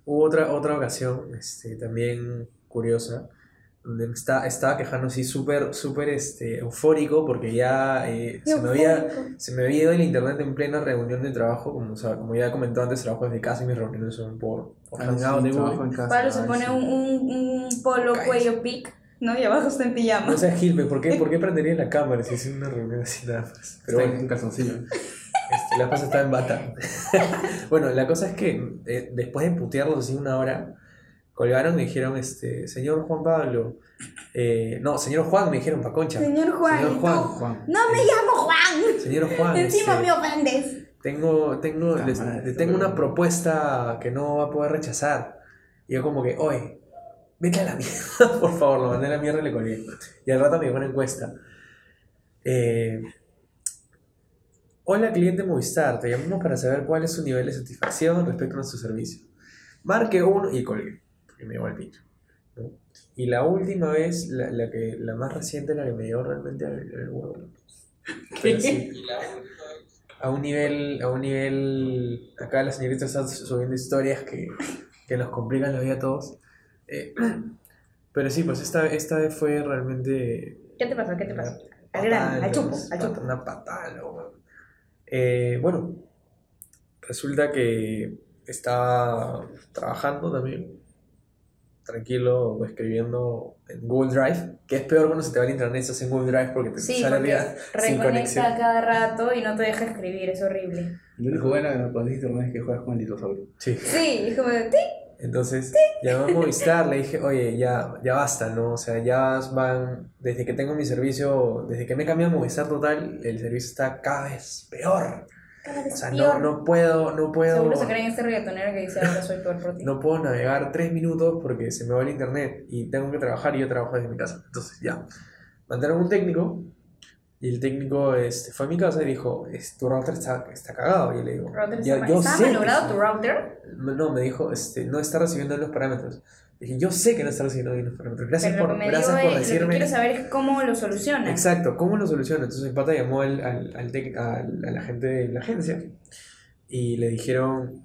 Hubo otra, otra ocasión, este, también curiosa, donde está, estaba quejando así súper, súper este, eufórico porque ya eh, se, me había, se me había ido el internet en plena reunión de trabajo, como, o sea, como ya he comentado antes, trabajo desde casa y mis reuniones son por, por Ah, Hangout sí, de Google. en casa, Pablo se pone sí. un, un, un polo cuello pic, ¿no? Y abajo está en pijama. No sé, Gilbe, ¿por qué, ¿por qué prendería la cámara si es una reunión así nada más? Pero Está en bueno, un calzoncillo. este, la cosa está en bata. bueno, la cosa es que eh, después de putearlos así una hora, colgaron y me dijeron, este, señor Juan Pablo, eh, no, señor Juan, me dijeron, pa' concha. Señor Juan. Señor Juan, no, Juan. no me llamo Juan. Señor Juan, Encima este, me ofendes. tengo, tengo, les- tengo una propuesta que no va a poder rechazar. Y yo como que, oye, vete a la mierda, por favor, lo mandé a la mierda y le colgué. Y al rato me llegó una encuesta. Eh, Hola cliente Movistar, te llamamos para saber cuál es su nivel de satisfacción respecto a nuestro servicio. Marque uno y colgué, porque me llegó el pincho. ¿no? Y la última vez, la, la que, la más reciente, la que me dio realmente al, al huevo. Pero sí, a un nivel, a un nivel, acá la señorita está subiendo historias que, que nos complican la vida a todos. Eh, pero sí, pues esta, esta vez fue realmente... ¿Qué te pasó? ¿Qué te pasó? Al al chupo, al chupo. Una patada. Eh, bueno, resulta que estaba trabajando también, tranquilo, escribiendo en Google Drive, que es peor cuando se te va el internet, estás en Google Drive porque te Sí, sale porque arriba sin conexión. cada rato y no te deja escribir, es horrible. Lo único bueno que no puedes internet es que juegas con el dinosaurio. Sí. Sí, es como, "Ti". Entonces llamé a Movistar, le dije, oye, ya, ya basta, ¿no? O sea, ya van, desde que tengo mi servicio, desde que me cambié a Movistar Total, el servicio está cada vez peor. O sea, no, no puedo, no puedo, Seguro se creen este reggaetonero que dice ahora soy peor por ti. no puedo navegar tres minutos porque se me va el internet y tengo que trabajar y yo trabajo desde mi casa. Entonces, ya, mandaron un técnico y el técnico este, fue a mi casa y dijo, es, tu router está, está cagado. Y le digo, Router "Ya, está, yo ¿Está sé que malogrado sí". tu router? No, me dijo, este, no está recibiendo los parámetros. Dije, yo sé que no está recibiendo bien los parámetros. Gracias Pero por, gracias por es, lo que decirme. quiero saber es cómo lo solucionan. Exacto, ¿cómo lo soluciono? Entonces pata llamó al, al, al tec- al- a la gente de la agencia y le dijeron,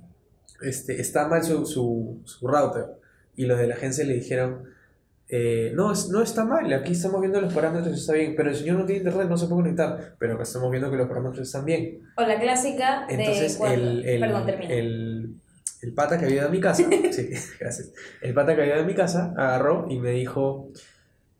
este, está mal su, su, su router. Y los de la agencia le dijeron, eh, no, no está mal, aquí estamos viendo los parámetros, está bien, pero el señor no tiene internet, no se puede conectar, pero acá estamos viendo que los parámetros están bien. O la clásica de Entonces el, el, Perdón, el, el pata que había a mi casa, sí, gracias. El pata que había a mi casa agarró y me dijo,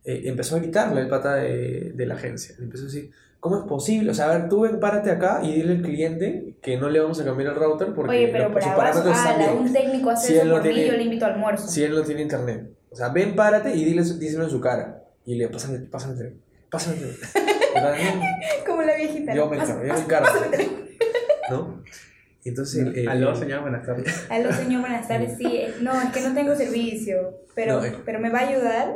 eh, empezó a gritarle el pata de, de la agencia. Le empezó a decir, ¿cómo es posible? O sea, a ver, tú ven, párate acá y dile al cliente que no le vamos a cambiar el router porque Oye, pero los- ala, bien. un técnico hace Si eso por mí, tiene- yo le invito al almuerzo. Si él no tiene internet. O sea, ven, párate y dile, díselo en su cara. Y le, pásame, pásame pásame "No, Como la viejita. Yo me encargo, yo me encargo. pásame. ¿No? Entonces el- el- Aló, señor, buenas tardes. Aló, señor, buenas tardes. Sí, eh, no, es que no tengo servicio, pero, No, eh. pero me va a ayudar.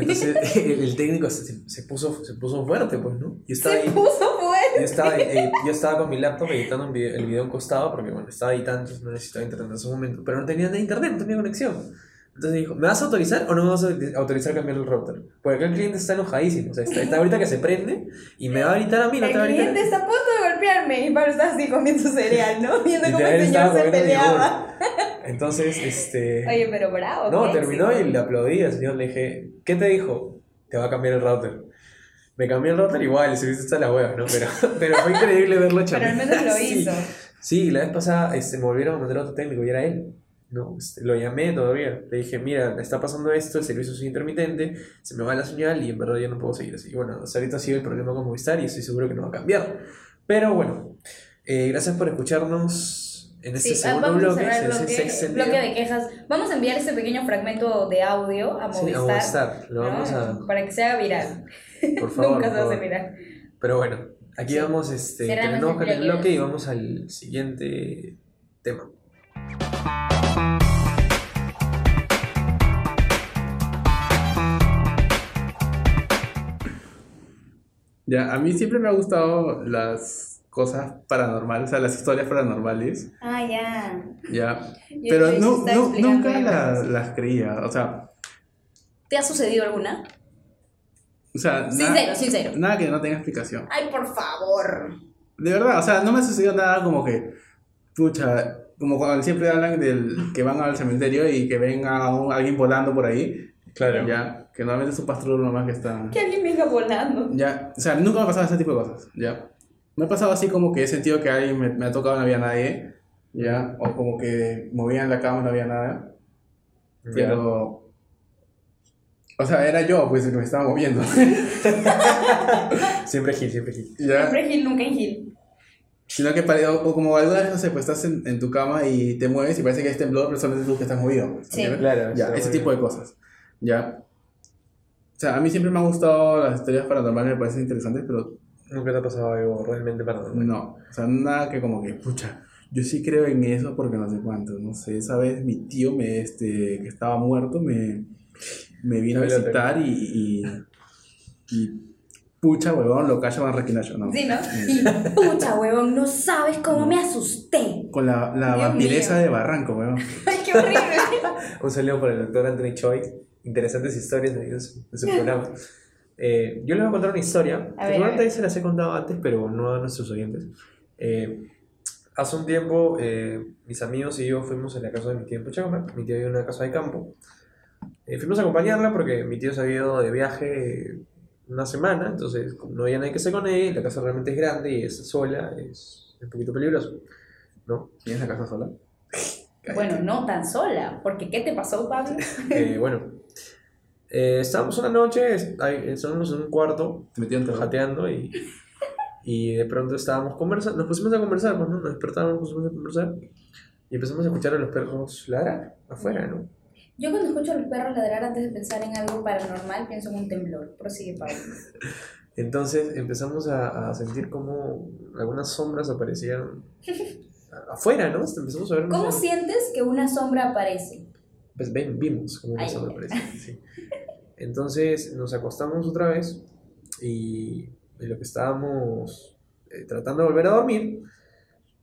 Entonces el, el técnico se, se puso, se puso fuerte, pues, ¿no? Yo estaba, Se ahí, puso fuerte. yo, estaba, eh, yo estaba con mi laptop editando un video- el video costado porque, bueno, estaba editando, no necesitaba internet en ese momento. Pero no tenía nada de internet, no tenía conexión. Entonces dijo, ¿me vas a autorizar o no me vas a autorizar a cambiar el router? Porque acá el cliente está enojadísimo. O sea, está, está ahorita que se prende y me va a gritar a mí, no El te va a gritar. a cliente está a punto de golpearme y Pablo está así comiendo cereal, ¿no? Viendo cómo el señor se peleaba. Entonces, este... Oye, pero bravo. No, terminó éxito. y le aplaudí al señor. Le dije, ¿qué te dijo? Te va a cambiar el router. Me cambió el router igual, el servicio está la hueva, ¿no? Pero, pero fue increíble verlo Pero al menos lo Sí. hizo. Sí, la vez pasada este, me volvieron a mandar otro técnico y era él. No, este, lo llamé todavía. Le dije, mira, me está pasando esto, el servicio es intermitente, se me va la señal y en verdad ya no puedo seguir así. Bueno, hasta ahorita ha sido el problema con Movistar y estoy seguro que no va a cambiar. Pero bueno, eh, gracias por escucharnos en este Sí, ah, segundo vamos a bloque. el ese- bloque, bloque de quejas. Vamos a enviar este pequeño fragmento de audio a Sí, Movistar. a Movistar. Lo ¿no? vamos a. Para que se haga viral. Por favor. Nunca por se hace viral. Pero bueno, aquí Sí. vamos, este, terminamos el con el bloque. bloque y vamos al siguiente tema. Ya, a mí siempre me ha gustado las cosas paranormales, o sea, las historias paranormales, Ah, ya. ya. Pero no, nunca las creía, o sea, ¿Te ha sucedido alguna? o sea, nada, Sincero, sincero. nada que no tenga explicación. Ay, por favor. De verdad, o sea, no me sucedió nada como que, pucha, como cuando siempre hablan del que van al cementerio y que ven a un- alguien volando por ahí, Claro. ya, que normalmente es un pastor nomás que está... Que alguien venga volando. Ya, o sea, nunca me ha pasado ese tipo de cosas, ya. Me ha pasado así como que he sentido que alguien me, me ha tocado y no había nadie, ya, o como que movían la cama y no había nada, pero... O sea, era yo, pues, el que me estaba moviendo, Siempre Gil, siempre Gil. ya. Siempre Gil, nunca en Gil. Sino que pare- o, o como alguna vez, no sé, pues estás en, en tu cama y te mueves y parece que es temblor, pero solamente tú que estás movido. pues, Sí. Claro. Ya, ese tipo de cosas. Ya. O sea, a mí siempre me han gustado las historias paranormales, me parecen interesantes, pero. Nunca te ha pasado algo realmente paranormal. no. O sea, nada que como que, pucha, yo sí creo en eso porque no sé cuánto. No sé, esa vez mi tío, me, este, que estaba muerto, me, me vino a visitar y, y, y pucha, huevón, lo callo van requinacho, ¿no? Sí, ¿no? Y, pucha, huevón, no sabes cómo me asusté. Con la, la Dios vampiresa mío. de Barranco, huevón. Ay, qué horrible. Un saludo para el doctor Anthony Choi. Interesantes historias de, su, de su programa. Eh, yo les voy a contar una historia. A seguramente se las he contado antes, pero no a nuestros oyentes. Eh, hace un tiempo, eh, mis amigos y yo fuimos a la casa de mi tío en. Mi tío vive en una casa de campo. Eh, fuimos a acompañarla porque mi tío se había ido de viaje una semana, entonces como no había nadie que se con ella, y la casa realmente es grande y es sola, es un poquito peligroso, ¿no? ¿Tienes la casa sola? Bueno, no tan sola, porque ¿qué te pasó, Pablo? Eh, bueno, eh, estábamos una noche, estábamos en un cuarto, Te metieron terror. jateando y, y de pronto estábamos conversando, nos pusimos a conversar, pues, ¿no? Nos despertamos, nos pusimos a conversar y empezamos a escuchar a los perros ladrar afuera, ¿no? Yo cuando escucho a los perros ladrar antes de pensar en algo paranormal, pienso en un temblor. Prosigue, Pablo. Entonces empezamos a, a sentir como algunas sombras aparecían afuera, ¿no? Empezamos a ver... ¿Cómo sientes que una sombra aparece? Pues ven, vimos como una Ay, sombra ay, aparecía, sí. Entonces nos acostamos otra vez y en lo que estábamos eh, tratando de volver a dormir,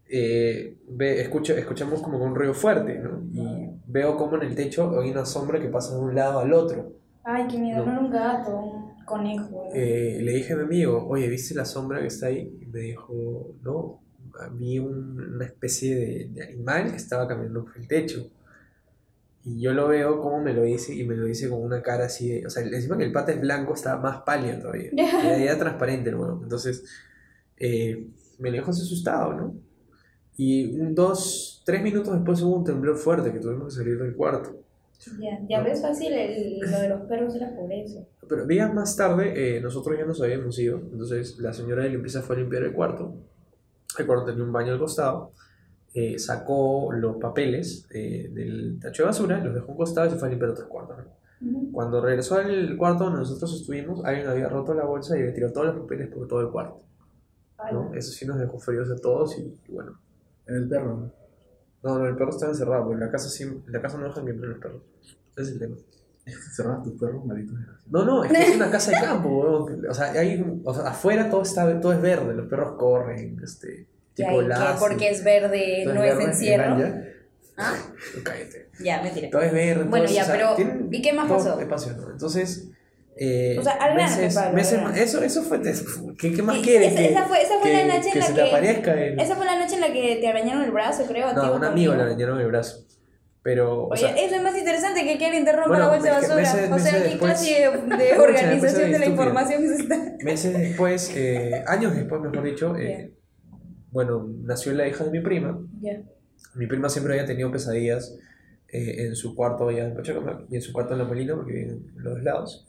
eh, ve, escucha, escuchamos como un ruido fuerte, ¿no? Y veo como en el techo hay una sombra que pasa de un lado al otro. Ay, qué miedo, No. era un gato, un conejo. Eh, le dije a mi amigo, oye, ¿viste la sombra que está ahí? Y me dijo, no, vi un- una especie de, de animal que estaba caminando por el techo. Y yo lo veo como me lo dice y me lo dice con una cara así de... O sea, encima que el pata es blanco, estaba más pálido todavía. Era, era transparente huevo. Entonces, eh, me lo dejó asustado, ¿no? Y un, dos, tres minutos después hubo un temblor fuerte que tuvimos que salir del cuarto. Ya, ya ves fácil el- lo de los perros era por eso. Pero días más tarde, eh, nosotros ya nos habíamos ido. Entonces, la señora de limpieza fue a limpiar el cuarto. El cuarto tenía un baño al costado. eh, sacó los papeles eh, del tacho de basura, los dejó a un costado y se fue a limpiar otros cuartos. ¿no? Ujú. Cuando regresó al cuarto donde nosotros estuvimos, alguien había roto la bolsa y le tiró todos los papeles por todo el cuarto. ¿no? Eso sí nos dejó fríos a todos y, y bueno. En el perro. ¿No? No, el perro estaba encerrado, porque en la casa, sí, en la casa no dejan que entren los perros. Ese es el tema. Cerrabas tus perros, maldito. No, no, es que es una casa de campo, weón. O sea, hay, o sea, afuera todo, está, todo es verde, los perros corren, este, tipo lazo. porque es verde no es verde, encierro. ¿Ya? Ah, Cállate. ya, mentira. Todo es verde. Bueno, todo ya, o sea, pero, ¿y qué más pasó? espacio, ¿no? Entonces, eh, O sea, al meses, Pablo, al meses más- eso, eso fue, ¿qué, qué más quieres? esa- que, esa fue- esa fue que- la noche en que la se que- te aparezca el... Esa fue la noche en la que te arañaron el brazo, creo. a No, o un amigo le arañaron el brazo. Pero, o Oye, sea, eso es más interesante que que alguien te rompa Bueno, la bolsa de que basura. meses- o sea, ¿qué clase de, organización de la información es esta? meses después, eh, años después, mejor dicho, eh, bueno, nació la hija de mi prima. Ya. Mi prima siempre había tenido pesadillas eh, en su cuarto allá en Pachacamac y en su cuarto en La Molina, porque viven en los dos lados.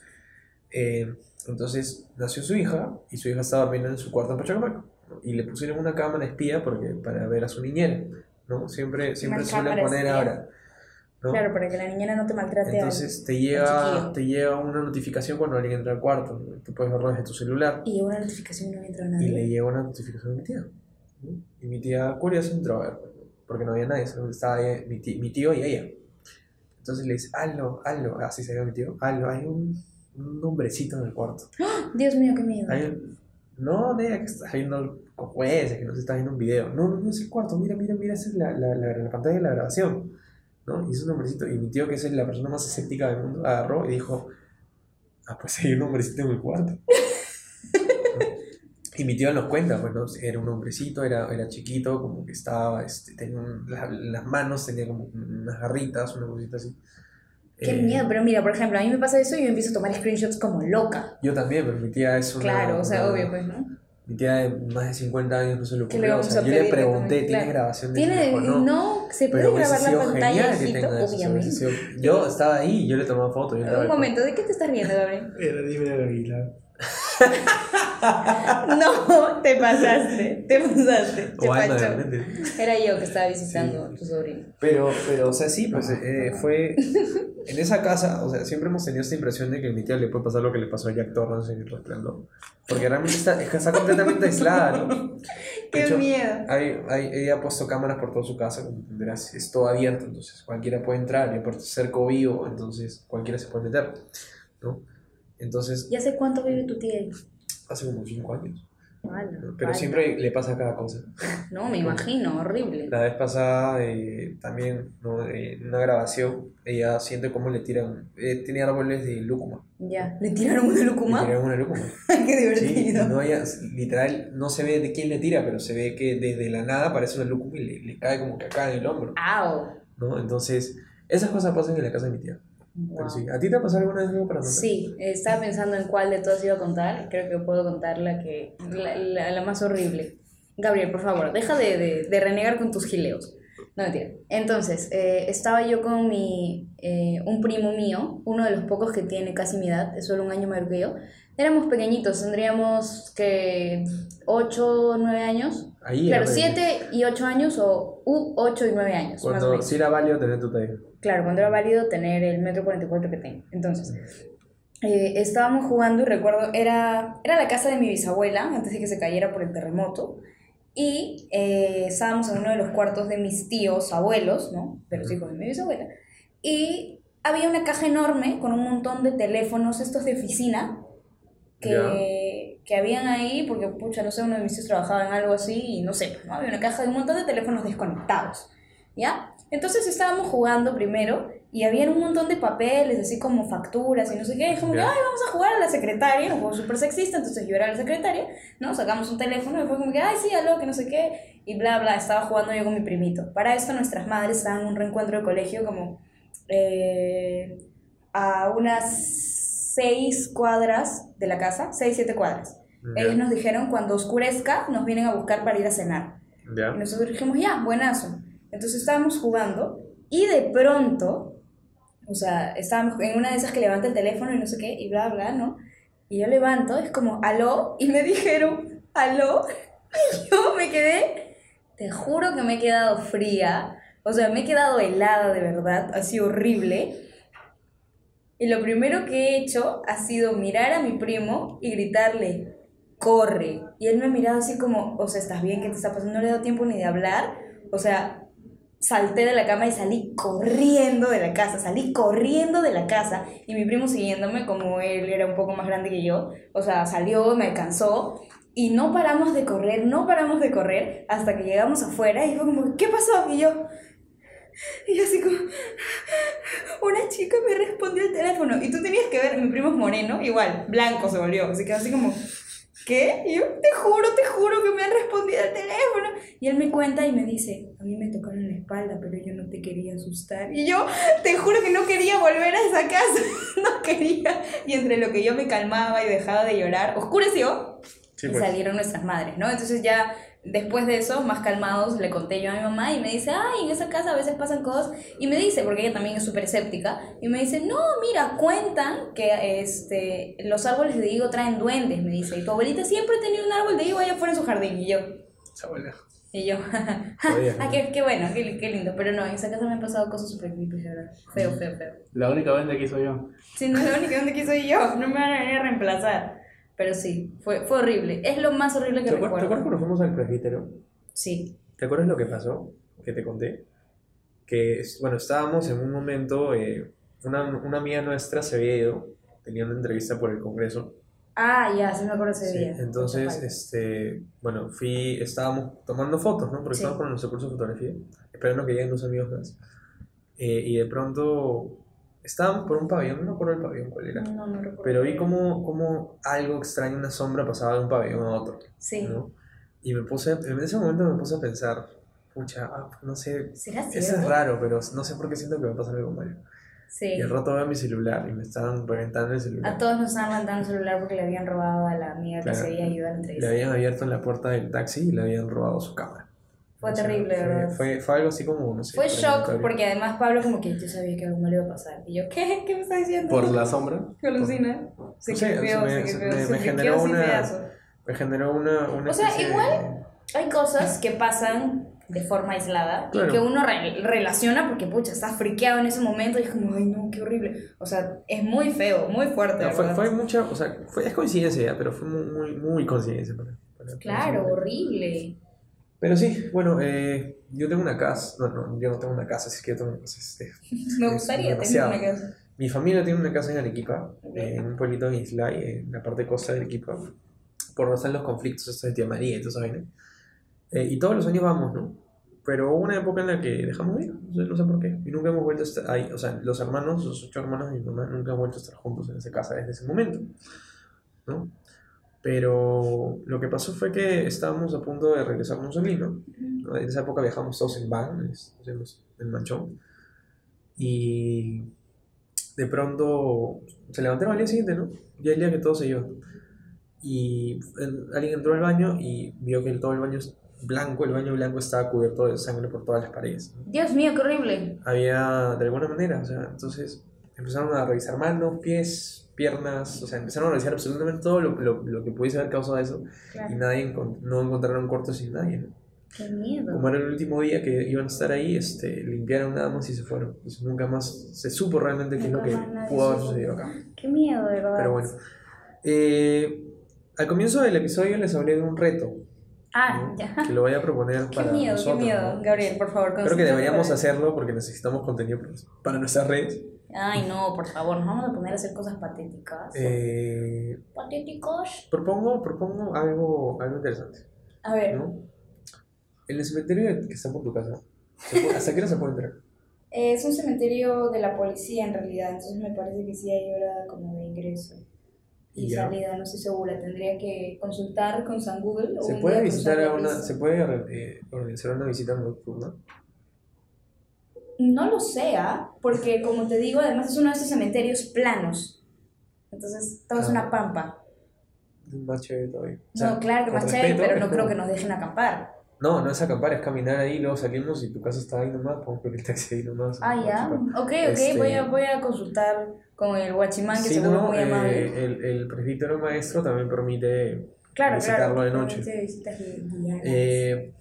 Eh, entonces nació su hija y su hija estaba durmiendo en su cuarto en Pachacamac. ¿no? Y le pusieron una cámara espía porque, para ver a su niñera. ¿no? Siempre, siempre Una suelen poner espía. ahora. ¿no? Claro, para que la niñera no te maltrate al- Entonces te al llega, chiquillo. te llega una notificación cuando alguien entra al cuarto. ¿no? Tú puedes verlo desde tu celular. Y llegó una notificación y no entró Y nadie. le llegó una notificación a mi tía. ¿no? Y mi tía curiosa entró a ver, porque no había nadie, solo estaba ella- mi, ti- mi tío y ella. Entonces le dice, hazlo, hazlo, así se llama mi tío, hazlo, hay un, un hombrecito en el cuarto. Dios mío, qué miedo. Hay no, nena, que estás viendo con jueces, que no se está viendo un video. No, no, no es el cuarto, mira, mira, mira, esa es la, la, la, la pantalla de la grabación. ¿no? Y es un hombrecito, y mi tío, que es la persona más escéptica del mundo, agarró y dijo, ah, pues hay un hombrecito en el cuarto. Y mi tío nos cuenta, pues, ¿no? Era un hombrecito, era, era chiquito, como que estaba, este, tenía un- la- las manos, tenía como unas garritas, una cosita así. Qué Eh, miedo, pero mira, por ejemplo, a mí me pasa eso y yo empiezo a tomar screenshots como loca. Yo también, pero mi tía es una... Claro, o sea, una- obvio, pues, ¿no? Mi tía de más de 50 años no se lo ¿Qué le ocurrió. O vamos sea, a yo le pregunté? ¿tiene Claro. grabación de Tiene, no, no? se puede Pero grabar la pantalla, genial que hijito, tenga eso, hubiese obviamente. sido- Yo estaba ahí, yo le tomaba fotos. Un momento, ¿de qué te estás riendo, Gabriel? Era libre de Aguilar. No, te pasaste, te pasaste, te. Era yo que estaba visitando a tu sobrino. Pero, pero, o sea, sí, pues eh, fue. En esa casa, o sea, siempre hemos tenido esta impresión de que a mi tía le puede pasar lo que le pasó a Jack Torrance en el resplandor. Porque realmente está, es que está completamente aislada, ¿no? Qué hecho, miedo. Hay, hay, ella ha puesto cámaras por toda su casa, como entenderás, es todo abierto, entonces cualquiera puede entrar, y aparte cerco vivo, entonces cualquiera se puede meter, ¿no? Entonces, ¿Ya sé cuánto vive tu tía ahí? hace como 5 años, ¿no? pero siempre le pasa cada cosa. No, me imagino, horrible. La vez pasada eh, también, ¿no? Eh, en una grabación, ella siente cómo le tiran, eh, tiene árboles de lúcuma, Ya. ¿Le tiraron una le lucuma? tiraron una lúcuma. Qué Sí, y divertido. no haya, literal, no se ve de quién le tira, pero se ve que desde la nada aparece una lúcuma y le, le cae como que acá en el hombro. Au. ¿no? Entonces, esas cosas pasan en la casa de mi tía. Pero Wow. sí. ¿A ti te ha pasado alguna vez algo para contar? Sí, estaba pensando en cuál de todas iba a contar. Creo que puedo contar la, que, la, la- la más horrible. Gabriel, por favor, deja de, de- de renegar con tus gileos. No, mentira. Entonces, eh, estaba yo con mi, eh, un primo mío, uno de los pocos que tiene casi mi edad, es solo un año mayor que yo. Éramos pequeñitos, tendríamos que 8 o 9 años. Ahí Claro, era 7 y 8 años o u 8 y 9 años. Cuando era válido tener tu talla. Claro, cuando era válido tener el metro 44 que tengo. Entonces, eh, estábamos jugando y recuerdo, era, era la casa de mi bisabuela, antes de que se cayera por el terremoto. Y eh, estábamos en uno de los cuartos de mis tíos, abuelos, ¿no? De los hijos de mi bisabuela. Y había una caja enorme con un montón de teléfonos, estos de oficina, que, que habían ahí, porque, pucha, no sé, uno de mis tíos trabajaba en algo así y no sé, ¿no? Había una caja de un montón de teléfonos desconectados, ¿ya? Entonces estábamos jugando primero y había un montón de papeles, así como facturas y no sé qué. Y como que, ay, vamos a jugar a la secretaria, un juego súper sexista. Entonces yo era la secretaria, ¿no? Sacamos un teléfono y fue como que, ay, sí, aló, que no sé qué. Y bla, bla, estaba jugando yo con mi primito. Para esto nuestras madres estaban en un reencuentro de colegio como eh, a unas seis cuadras de la casa, seis, siete cuadras. Ya. Ellos nos dijeron, cuando oscurezca, nos vienen a buscar para ir a cenar. Y nosotros dijimos, ya, buenazo. Entonces estábamos jugando y de pronto, o sea, estábamos en una de esas que levanta el teléfono y no sé qué, y bla, bla, ¿no? Y yo levanto, es como, aló, y me dijeron, aló, y yo me quedé, te juro que me he quedado fría, o sea, me he quedado helada de verdad, así horrible. Y lo primero que he hecho ha sido mirar a mi primo y gritarle, corre. Y él me ha mirado así como, o sea, ¿estás bien? ¿Qué te está pasando? No le he dado tiempo ni de hablar. O sea, salté de la cama y salí corriendo de la casa, salí corriendo de la casa y mi primo siguiéndome como él era un poco más grande que yo, o sea, salió, me alcanzó y no paramos de correr, no paramos de correr hasta que llegamos afuera y fue como, ¿qué pasó? Y yo, y yo así como, una chica me respondió el teléfono y tú tenías que ver, mi primo es moreno, igual, blanco se volvió, así que así como... ¿Qué? Y yo, te juro, te juro que me han respondido al teléfono. Y él me cuenta y me dice, a mí me tocaron la espalda, pero yo no te quería asustar. Y yo, te juro que no quería volver a esa casa. no quería. Y entre lo que yo me calmaba y dejaba de llorar, oscureció Sí, y pues. salieron nuestras madres, ¿no? Entonces ya después de eso, más calmados, le conté yo a mi mamá y me dice, ay, en esa casa a veces pasan cosas. Y me dice, porque ella también es súper escéptica, y me dice, no, mira, cuentan que este, los árboles de higo traen duendes, me dice. Y tu abuelita siempre tenía un árbol de higo allá afuera en su jardín. Y yo, Esa abuela. y yo, Jodida. ah, qué, qué bueno, qué, qué lindo. Pero no, en esa casa me han pasado cosas súper creepy, verdad. Feo, feo, feo. La única vez que soy yo. Sí, no es la única donde quiso ir yo, no me van a venir a reemplazar. Pero sí, fue, fue horrible. Es lo más horrible que ¿Te acuer- ¿Te recuerdo. acuerdas cuando fuimos al presbítero? Sí. ¿Te acuerdas lo que pasó? Que te conté. Que, bueno, estábamos en un momento, eh, una, una amiga nuestra se había ido, tenía una entrevista por el Congreso. Ah, ya, sí me acuerdo ese Sí, día. entonces, este, bueno, fui, estábamos tomando fotos, ¿no? Porque Sí. estábamos con nuestro curso de fotografía, esperando que lleguen dos amigos más. Eh, y de pronto estábamos por un pabellón, no me acuerdo el pabellón cuál era, No, no recuerdo. pero vi como, como algo extraño, una sombra pasaba de un pabellón a otro, Sí. ¿no? Y me puse, en ese momento me puse a pensar, pucha, ah, no sé, ¿Será eso es raro, pero no sé por qué siento que va a pasar algo malo. Sí. Y al rato veo mi celular y me estaban reventando el celular. A todos nos estaban levantando el celular porque le habían robado a la amiga que Claro. se había ido a la Le entrevista. habían abierto en la puerta del taxi y le habían robado su cámara. Fue O sea, terrible, fue, ¿verdad? Fue, fue algo así como, no sé. Fue shock porque además Pablo como que yo sabía que algo malo iba a pasar. Y yo, ¿qué? ¿Qué me estás diciendo? Por la sombra. ¿Qué alucina? Se quedó, me- me- me generó una-. Me generó una. una O sea, especie de- igual- Hay cosas que pasan de forma aislada Claro. y que uno re- relaciona porque, pucha, estás friqueado en ese momento y es como, ay, no, qué horrible. O sea, es muy feo, muy fuerte. No, fue, fue mucha. O sea, fue, es coincidencia pero fue muy, muy, muy coincidencia. para- para- Claro, horrible. Pero sí, bueno, eh, yo tengo una casa. No, no, yo no tengo una casa, así que yo tengo una casa. este, Me es gustaría tener una casa. Mi familia tiene una casa en Arequipa, eh, en un pueblito en Islay, en la parte costa de Arequipa, por donde están los conflictos estos de Tía María y esa vaina. Eh, y todos los años vamos, ¿no? Pero hubo una época en la que dejamos de ir, no sé, no sé por qué, y nunca hemos vuelto a estar ahí, o sea, los hermanos, los ocho hermanos de mi mamá, nunca han vuelto a estar juntos en esa casa desde ese momento, ¿no? Pero lo que pasó fue que estábamos a punto de regresar a Monsolino, ¿no? En esa época viajamos todos en van, hacemos el manchón, y de pronto se levantaron al día siguiente, ¿no? Ya el día que todo se iba. Y el- alguien entró al baño y vio que todo el baño es blanco, el baño blanco estaba cubierto de sangre por todas las paredes. ¿no? Dios mío, qué horrible. Había, de alguna manera, o sea, entonces empezaron a revisar manos, pies, piernas, o sea, empezaron a revisar absolutamente todo lo, lo, lo que pudiese haber causado eso y Claro. nadie encon- no encontraron cortos sin nadie. ¿no? Qué miedo. Como era el último día que iban a estar ahí, este, limpiaron nada más y se fueron. Entonces nunca más se supo realmente qué es lo que pudo haber sucedido acá. Qué miedo, de verdad. Pero bueno. Eh, al comienzo del episodio les hablé de un reto. Ah, ¿no? ya. Que lo voy a proponer Qué para miedo, nosotros. qué miedo. ¿no? Gabriel, por favor, Creo que deberíamos hacerlo porque necesitamos contenido para nuestras redes. Ay, no, por favor, nos vamos a poner a hacer cosas patéticas. Eh, Patéticos. propongo, propongo algo, algo interesante. A ver, ¿no? En el cementerio que está por tu casa, ¿se puede- ¿hasta qué hora se puede entrar? eh, es un cementerio de la policía en realidad, entonces me parece que sí hay hora como de ingreso y Ya. salida, no estoy segura. Tendría que consultar con San Google. o ¿Se un puede visitar a una, se puede eh, organizar una visita nocturna? No lo sé, ¿ah? porque como te digo, además es uno de esos cementerios planos. Entonces todo es Ah. una pampa. Más chévere todavía. O No, sea, claro que más chévere, pero es no creo que nos dejen acampar. No, no es acampar, es caminar ahí, luego salimos y tu casa está ahí nomás, podemos pedir el taxi ahí nomás. Ah, ya. Ok, ok, Este- voy, a, voy a consultar con el guachimán, que seguro es no, muy amable. eh, el, el presbítero maestro también permite claro, visitarlo claro. de noche. visitas. Eh,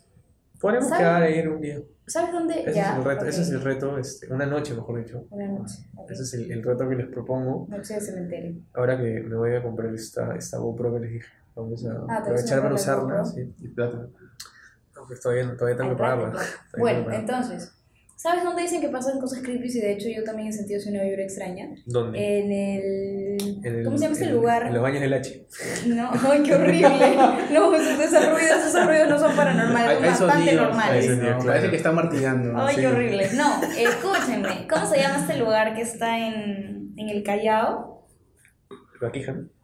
¿Sabe? quedar ahí un día. ¿Sabes dónde? Ese ya. es el reto, ok. ese es el reto este, una noche mejor dicho. Una noche. ok. Ese es el, el reto que les propongo Noche de cementerio. ahora que me voy a comprar esta, esta GoPro que les dije. Vamos a Ah, aprovechar para usarla. GoPro. Sí. Y plata. No, pues todavía, todavía tengo que pagarla. Bueno, entonces, ¿sabes dónde dicen que pasan cosas creepy? Y de hecho yo también he sentido una vibra extraña. ¿Dónde? En el... En el- ¿Cómo se llama este en- lugar? En los baños del H. No, ay, qué horrible. No, esos, ruidos, esos ruidos no son paranormales, son bastante sonidos, normales. hay sonidos. No, claro. Parece que está martillando. Ay, sí. qué horrible. No, escúchenme. ¿Cómo se llama este lugar que está en, en el Callao?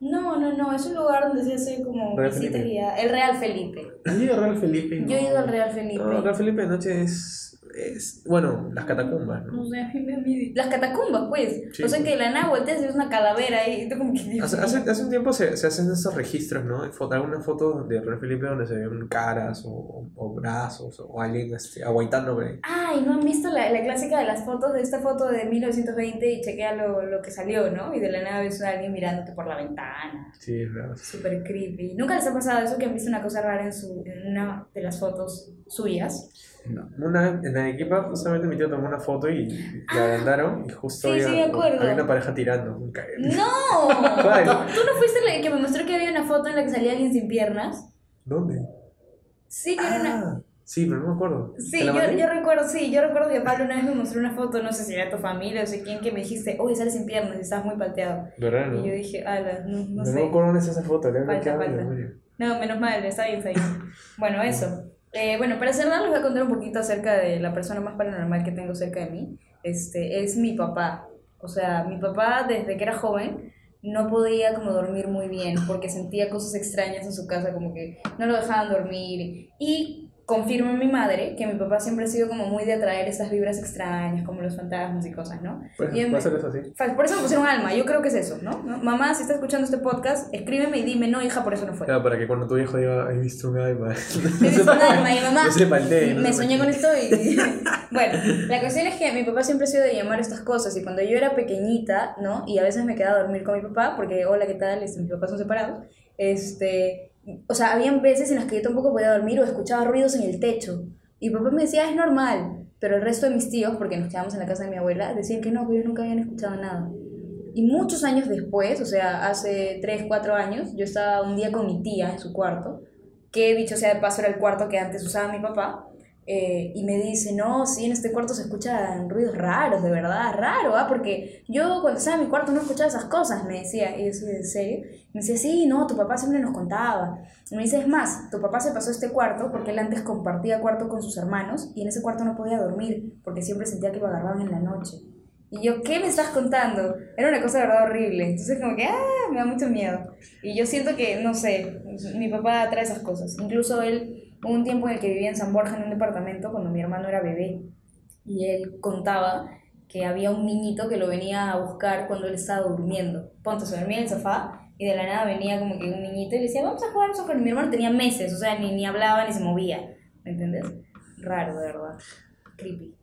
No, no, no, es un lugar donde se hace como Real visitas Felipe. guiadas. El Real Felipe. ¿Has ido a Real Felipe? Yo he ido al Real Felipe. No, acá Felipe de noche es, es. Bueno, las catacumbas, ¿no? Sé. Las catacumbas, pues. Sí. O sea que la volteas y es una calavera y tú como que... Hace, hace, hace un tiempo se, se hacen estos registros, ¿no? Algunas fotos de Real Felipe donde se ven caras o, o brazos o alguien este, ahí. Ay, ¿no han visto la, la clásica de las fotos de esta foto de 1920 y chequea lo, lo que salió, ¿no? Y de la nada ves a alguien mirándote por la ventana. Sí, es verdad. Súper creepy. ¿Nunca les ha pasado eso que han visto una cosa rara en, su, en una de las fotos suyas? No. Una, en la equipa justamente mi tío tomó una foto y la agrandaron y justo Sí, había, sí, una pareja tirando. un ¡No! ¿Cuál? ¿Tú, no fuiste la que me mostró que había una foto en la que salía alguien sin piernas? ¿Dónde? Sí, que era una... Ah, sí, pero no me acuerdo. Sí, ¿Te la yo, yo recuerdo, sí, yo recuerdo que Pablo una vez me mostró una foto, no sé si era tu familia o sé quién, que me dijiste, oye, sales sin piernas y estabas muy palteado. ¿Verdad, no? Y yo dije, ala, no, no No, sé. me acuerdo dónde está esa foto, le Falta. No, menos mal, está bien, está bien. Bueno, eso. Eh, bueno, para cerrar les voy a contar un poquito acerca de la persona más paranormal que tengo cerca de mí. Este, es mi papá. O sea, mi papá desde que era joven no podía como dormir muy bien porque sentía cosas extrañas en su casa, como que no lo dejaban dormir. Y confirma mi madre que mi papá siempre ha sido como muy de atraer esas vibras extrañas, como los fantasmas y cosas, ¿no? Pues, Y en- puede ser eso, sí. Por eso me pusieron alma, yo creo que es eso, ¿no? ¿No? Mamá, si estás escuchando este podcast, escríbeme y dime, no, hija, por eso no fue. Claro, para que cuando tu viejo diga, he visto un alma. Me dice un alma y mamá, No se no me soñé con esto y... bueno, la cuestión es que mi papá siempre ha sido de llamar estas cosas y cuando yo era pequeñita, ¿no? Y a veces me quedaba a dormir con mi papá, porque, hola, ¿qué tal? Este, mis papás son separados. Este, o sea, habían veces en las que yo tampoco podía dormir o escuchaba ruidos en el techo. Y mi papá me decía, es normal. Pero el resto de mis tíos, porque nos quedamos en la casa de mi abuela, decían que no, que ellos nunca habían escuchado nada. Y muchos años después, o sea, hace 3, 4 años, yo estaba un día con mi tía en su cuarto, que dicho sea de paso era el cuarto que antes usaba mi papá, eh, y me dice, no, sí, en este cuarto se escuchan ruidos raros, de verdad, raro, ¿ah? Porque yo cuando estaba en mi cuarto no escuchaba esas cosas, me decía, y yo decía, ¿en serio? Me decía, sí, no, tu papá siempre nos contaba. Y me dice, es más, tu papá se pasó este cuarto porque él antes compartía cuarto con sus hermanos y en ese cuarto no podía dormir porque siempre sentía que lo agarraban en la noche. Y yo, ¿qué me estás contando? Era una cosa de verdad horrible. Entonces como que, ah, me da mucho miedo. Y yo siento que, no sé, mi papá trae esas cosas. Incluso él, un tiempo en el que vivía en San Borja en un departamento cuando mi hermano era bebé. Y él contaba que había un niñito que lo venía a buscar cuando él estaba durmiendo. Ponte, se dormía en el sofá y de la nada venía como que un niñito y le decía, vamos a jugar soccer. Mi hermano tenía meses, o sea, ni, ni hablaba ni se movía. ¿Me entiendes? Raro, de verdad. Creepy.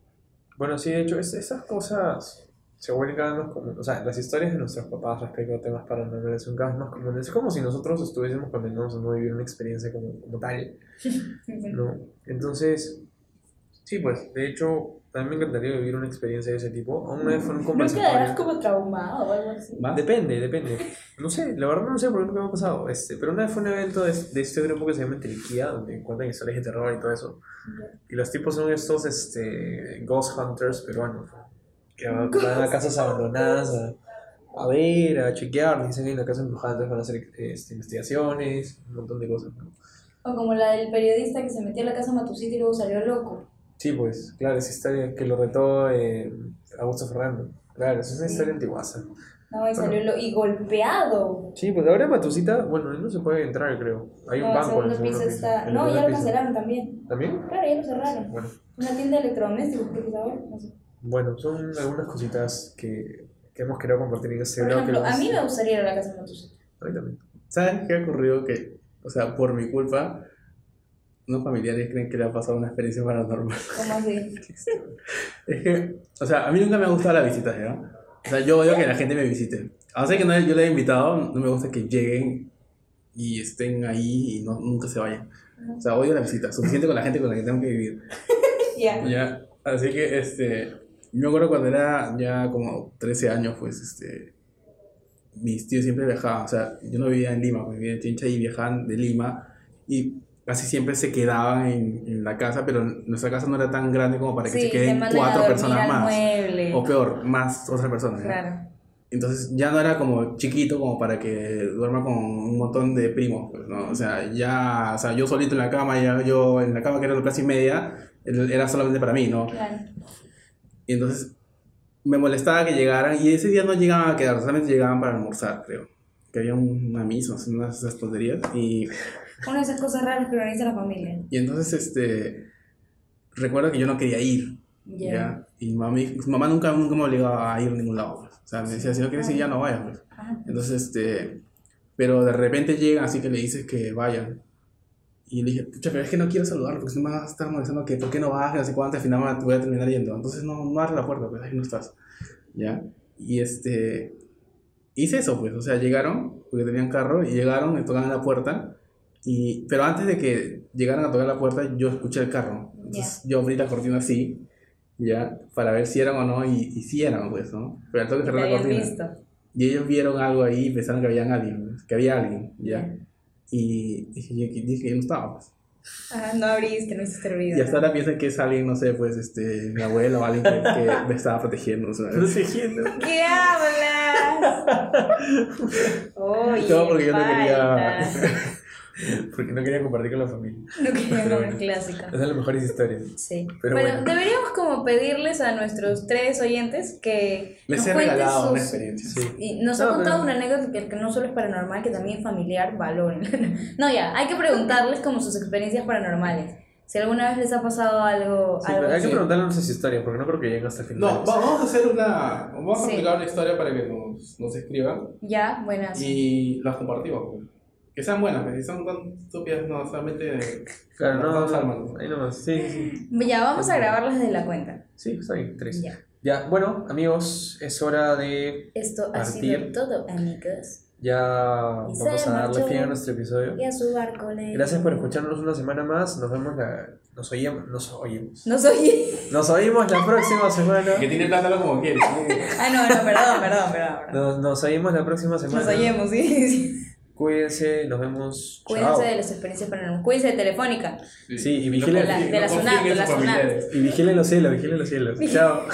Bueno, sí, de hecho, es- esas cosas se vuelven cada vez más comunes. O sea, las historias de nuestros papás respecto a temas paranormales son cada vez más comunes. Es como si nosotros estuviésemos condenados a no vivir una experiencia como, como tal, ¿no? Entonces, sí, pues, de hecho, a mí me encantaría vivir una experiencia de ese tipo. Aún una vez fue un ¿No quedarás conversatorio. como traumado o algo así? ¿Más? Depende, depende. No sé, la verdad no sé por qué me ha pasado. Este, pero una vez fue un evento de, de este grupo que se llama Anteliquía, donde cuentan historias de terror y todo eso. Y los tipos son estos este, Ghost Hunters peruanos, que van van a casas abandonadas a, a ver, a chequear, dicen que en la casa embrujada entonces van a hacer este, investigaciones, un montón de cosas. ¿no? O como la del periodista que se metió a la casa Matusita y luego salió loco. Sí, pues, claro, esa historia que lo retó eh, Augusto Ferrando. Claro, esa es una historia antiguaza. No, y salió lo y golpeado. Sí, pues ahora Matusita, bueno, no se puede entrar, creo. Hay un no, banco en el segundo piso piso. está. El No, ya lo cancelaron también. ¿También? Claro, ya lo cerraron. Bueno. Una tienda de electrodomésticos, creo que ahora. No sé. Bueno, son algunas cositas que, que hemos querido compartir en este Por blog. ejemplo, a mí me gustaría ir a la casa Matusita. A mí también. ¿Sabes qué ha ocurrido? Que, o sea, por mi culpa, unos familiares creen que le ha pasado una experiencia paranormal. ¿Cómo así? Es que, o sea, a mí nunca me ha gustado la visita, ¿ya? O sea, yo odio que la gente me visite. A no ser que no, yo le he invitado, no me gusta que lleguen y estén ahí y no, nunca se vayan. O sea, odio la visita. Suficiente con la gente con la que tengo que vivir. Ya. Ya, así que, este, me acuerdo cuando era ya como 13 años, pues, este, mis tíos siempre viajaban, o sea, yo no vivía en Lima, pues vivía en Chincha y viajaban de Lima y casi siempre se quedaban en, en la casa, pero nuestra casa no era tan grande como para que Sí, se queden a cuatro personas más. mueble. O peor, más otras personas. Claro. Entonces ya no era como chiquito como para que duerma con un montón de primos, pues, ¿no? O sea, ya, o sea, yo solito en la cama, ya yo en la cama que era la clase y media, era solamente para mí, ¿no? Claro. Y entonces me molestaba que llegaran y ese día no llegaban a quedar, solamente llegaban para almorzar, creo. Que había un- una misa, unas esas tonterías. Y, Una de esas cosas raras que organiza la familia. y entonces, este, recuerdo que yo no quería ir, Ya. ¿ya? Y mami, mi mamá nunca, nunca me obligaba a ir a ningún lado, pues. O sea, me decía, si no quieres ir ya no vayas, pues. Ah, Entonces, este, pero de repente llegan, así que le dices que vayan. Y le dije, pucha, pero es que no quiero saludarlo, porque si no me vas a estar molestando que por qué no no sé cuánto, al final me voy a terminar yendo. Entonces no, no abre la puerta, pues ahí no estás. ¿Ya? Y este, hice eso, pues, o sea, llegaron, porque tenían carro, y llegaron, me tocaban la puerta, y, pero antes de que llegaran a tocar la puerta, yo escuché el carro. Entonces yo abrí la cortina así, ya, para ver si eran o no, y, y si eran, pues, ¿no? Pero al toque cerré la cortina. visto. Y ellos vieron algo ahí y pensaron que había alguien, que había alguien, ¿ya? Ya. Y dije, yo- dije que yo no estaba, pues. Ah, no abriste, no hiciste ruido. Y hasta ahora piensan que es alguien, no sé, pues, este, mi abuelo o alguien que, que me estaba protegiendo. Protegiendo. ¿Qué hablas? Oye, Todo porque yo no falta. Porque no quería compartir con la familia. No quería Pero comer bueno. clásica. Esas son las mejores historias. Sí. Pero bueno, bueno. deberíamos como pedirles a nuestros tres oyentes que Les nos he cuenten regalado una sus- experiencia. Sí. Y nos ha No, contado pero- una anécdota que, que no solo es paranormal, que también es familiar, valoren. no, ya, hay que preguntarles como sus experiencias paranormales. Si alguna vez les ha pasado algo, Sí, algo pero hay que así. preguntarle nuestras historias, porque no creo que lleguen hasta el final. No, va- vamos a hacer una. Vamos a Sí. explicar una historia para que nos, nos escriban Ya, buenas. y las compartimos. Que sean buenas, pues, si son tan estúpidas, no, solamente. Claro, no, no, ahí nomás. Sí, sí. Ya, vamos a grabarlas de la cuenta. Sí, está bien, tres. Ya. Ya, bueno, amigos, es hora de. Esto ha Partir. sido todo, amigos. Ya Y vamos a darle fin a nuestro episodio. Y a su barco le... Gracias por escucharnos una semana más. Nos vemos la. Nos oímos. Nos oímos. No soy... Nos oímos la próxima semana. Que tiene plátano como quieres. ah, no, no, perdón, perdón, perdón. perdón. Nos, nos oímos la próxima semana. Nos oímos, sí, sí. Cuídense, nos vemos. Cuídense Chao. de las experiencias paranormales. Cuídense de Telefónica. Sí, y vigilen- De la- de familiares. Y vigilen los cielos, vigilen los cielos. Chao.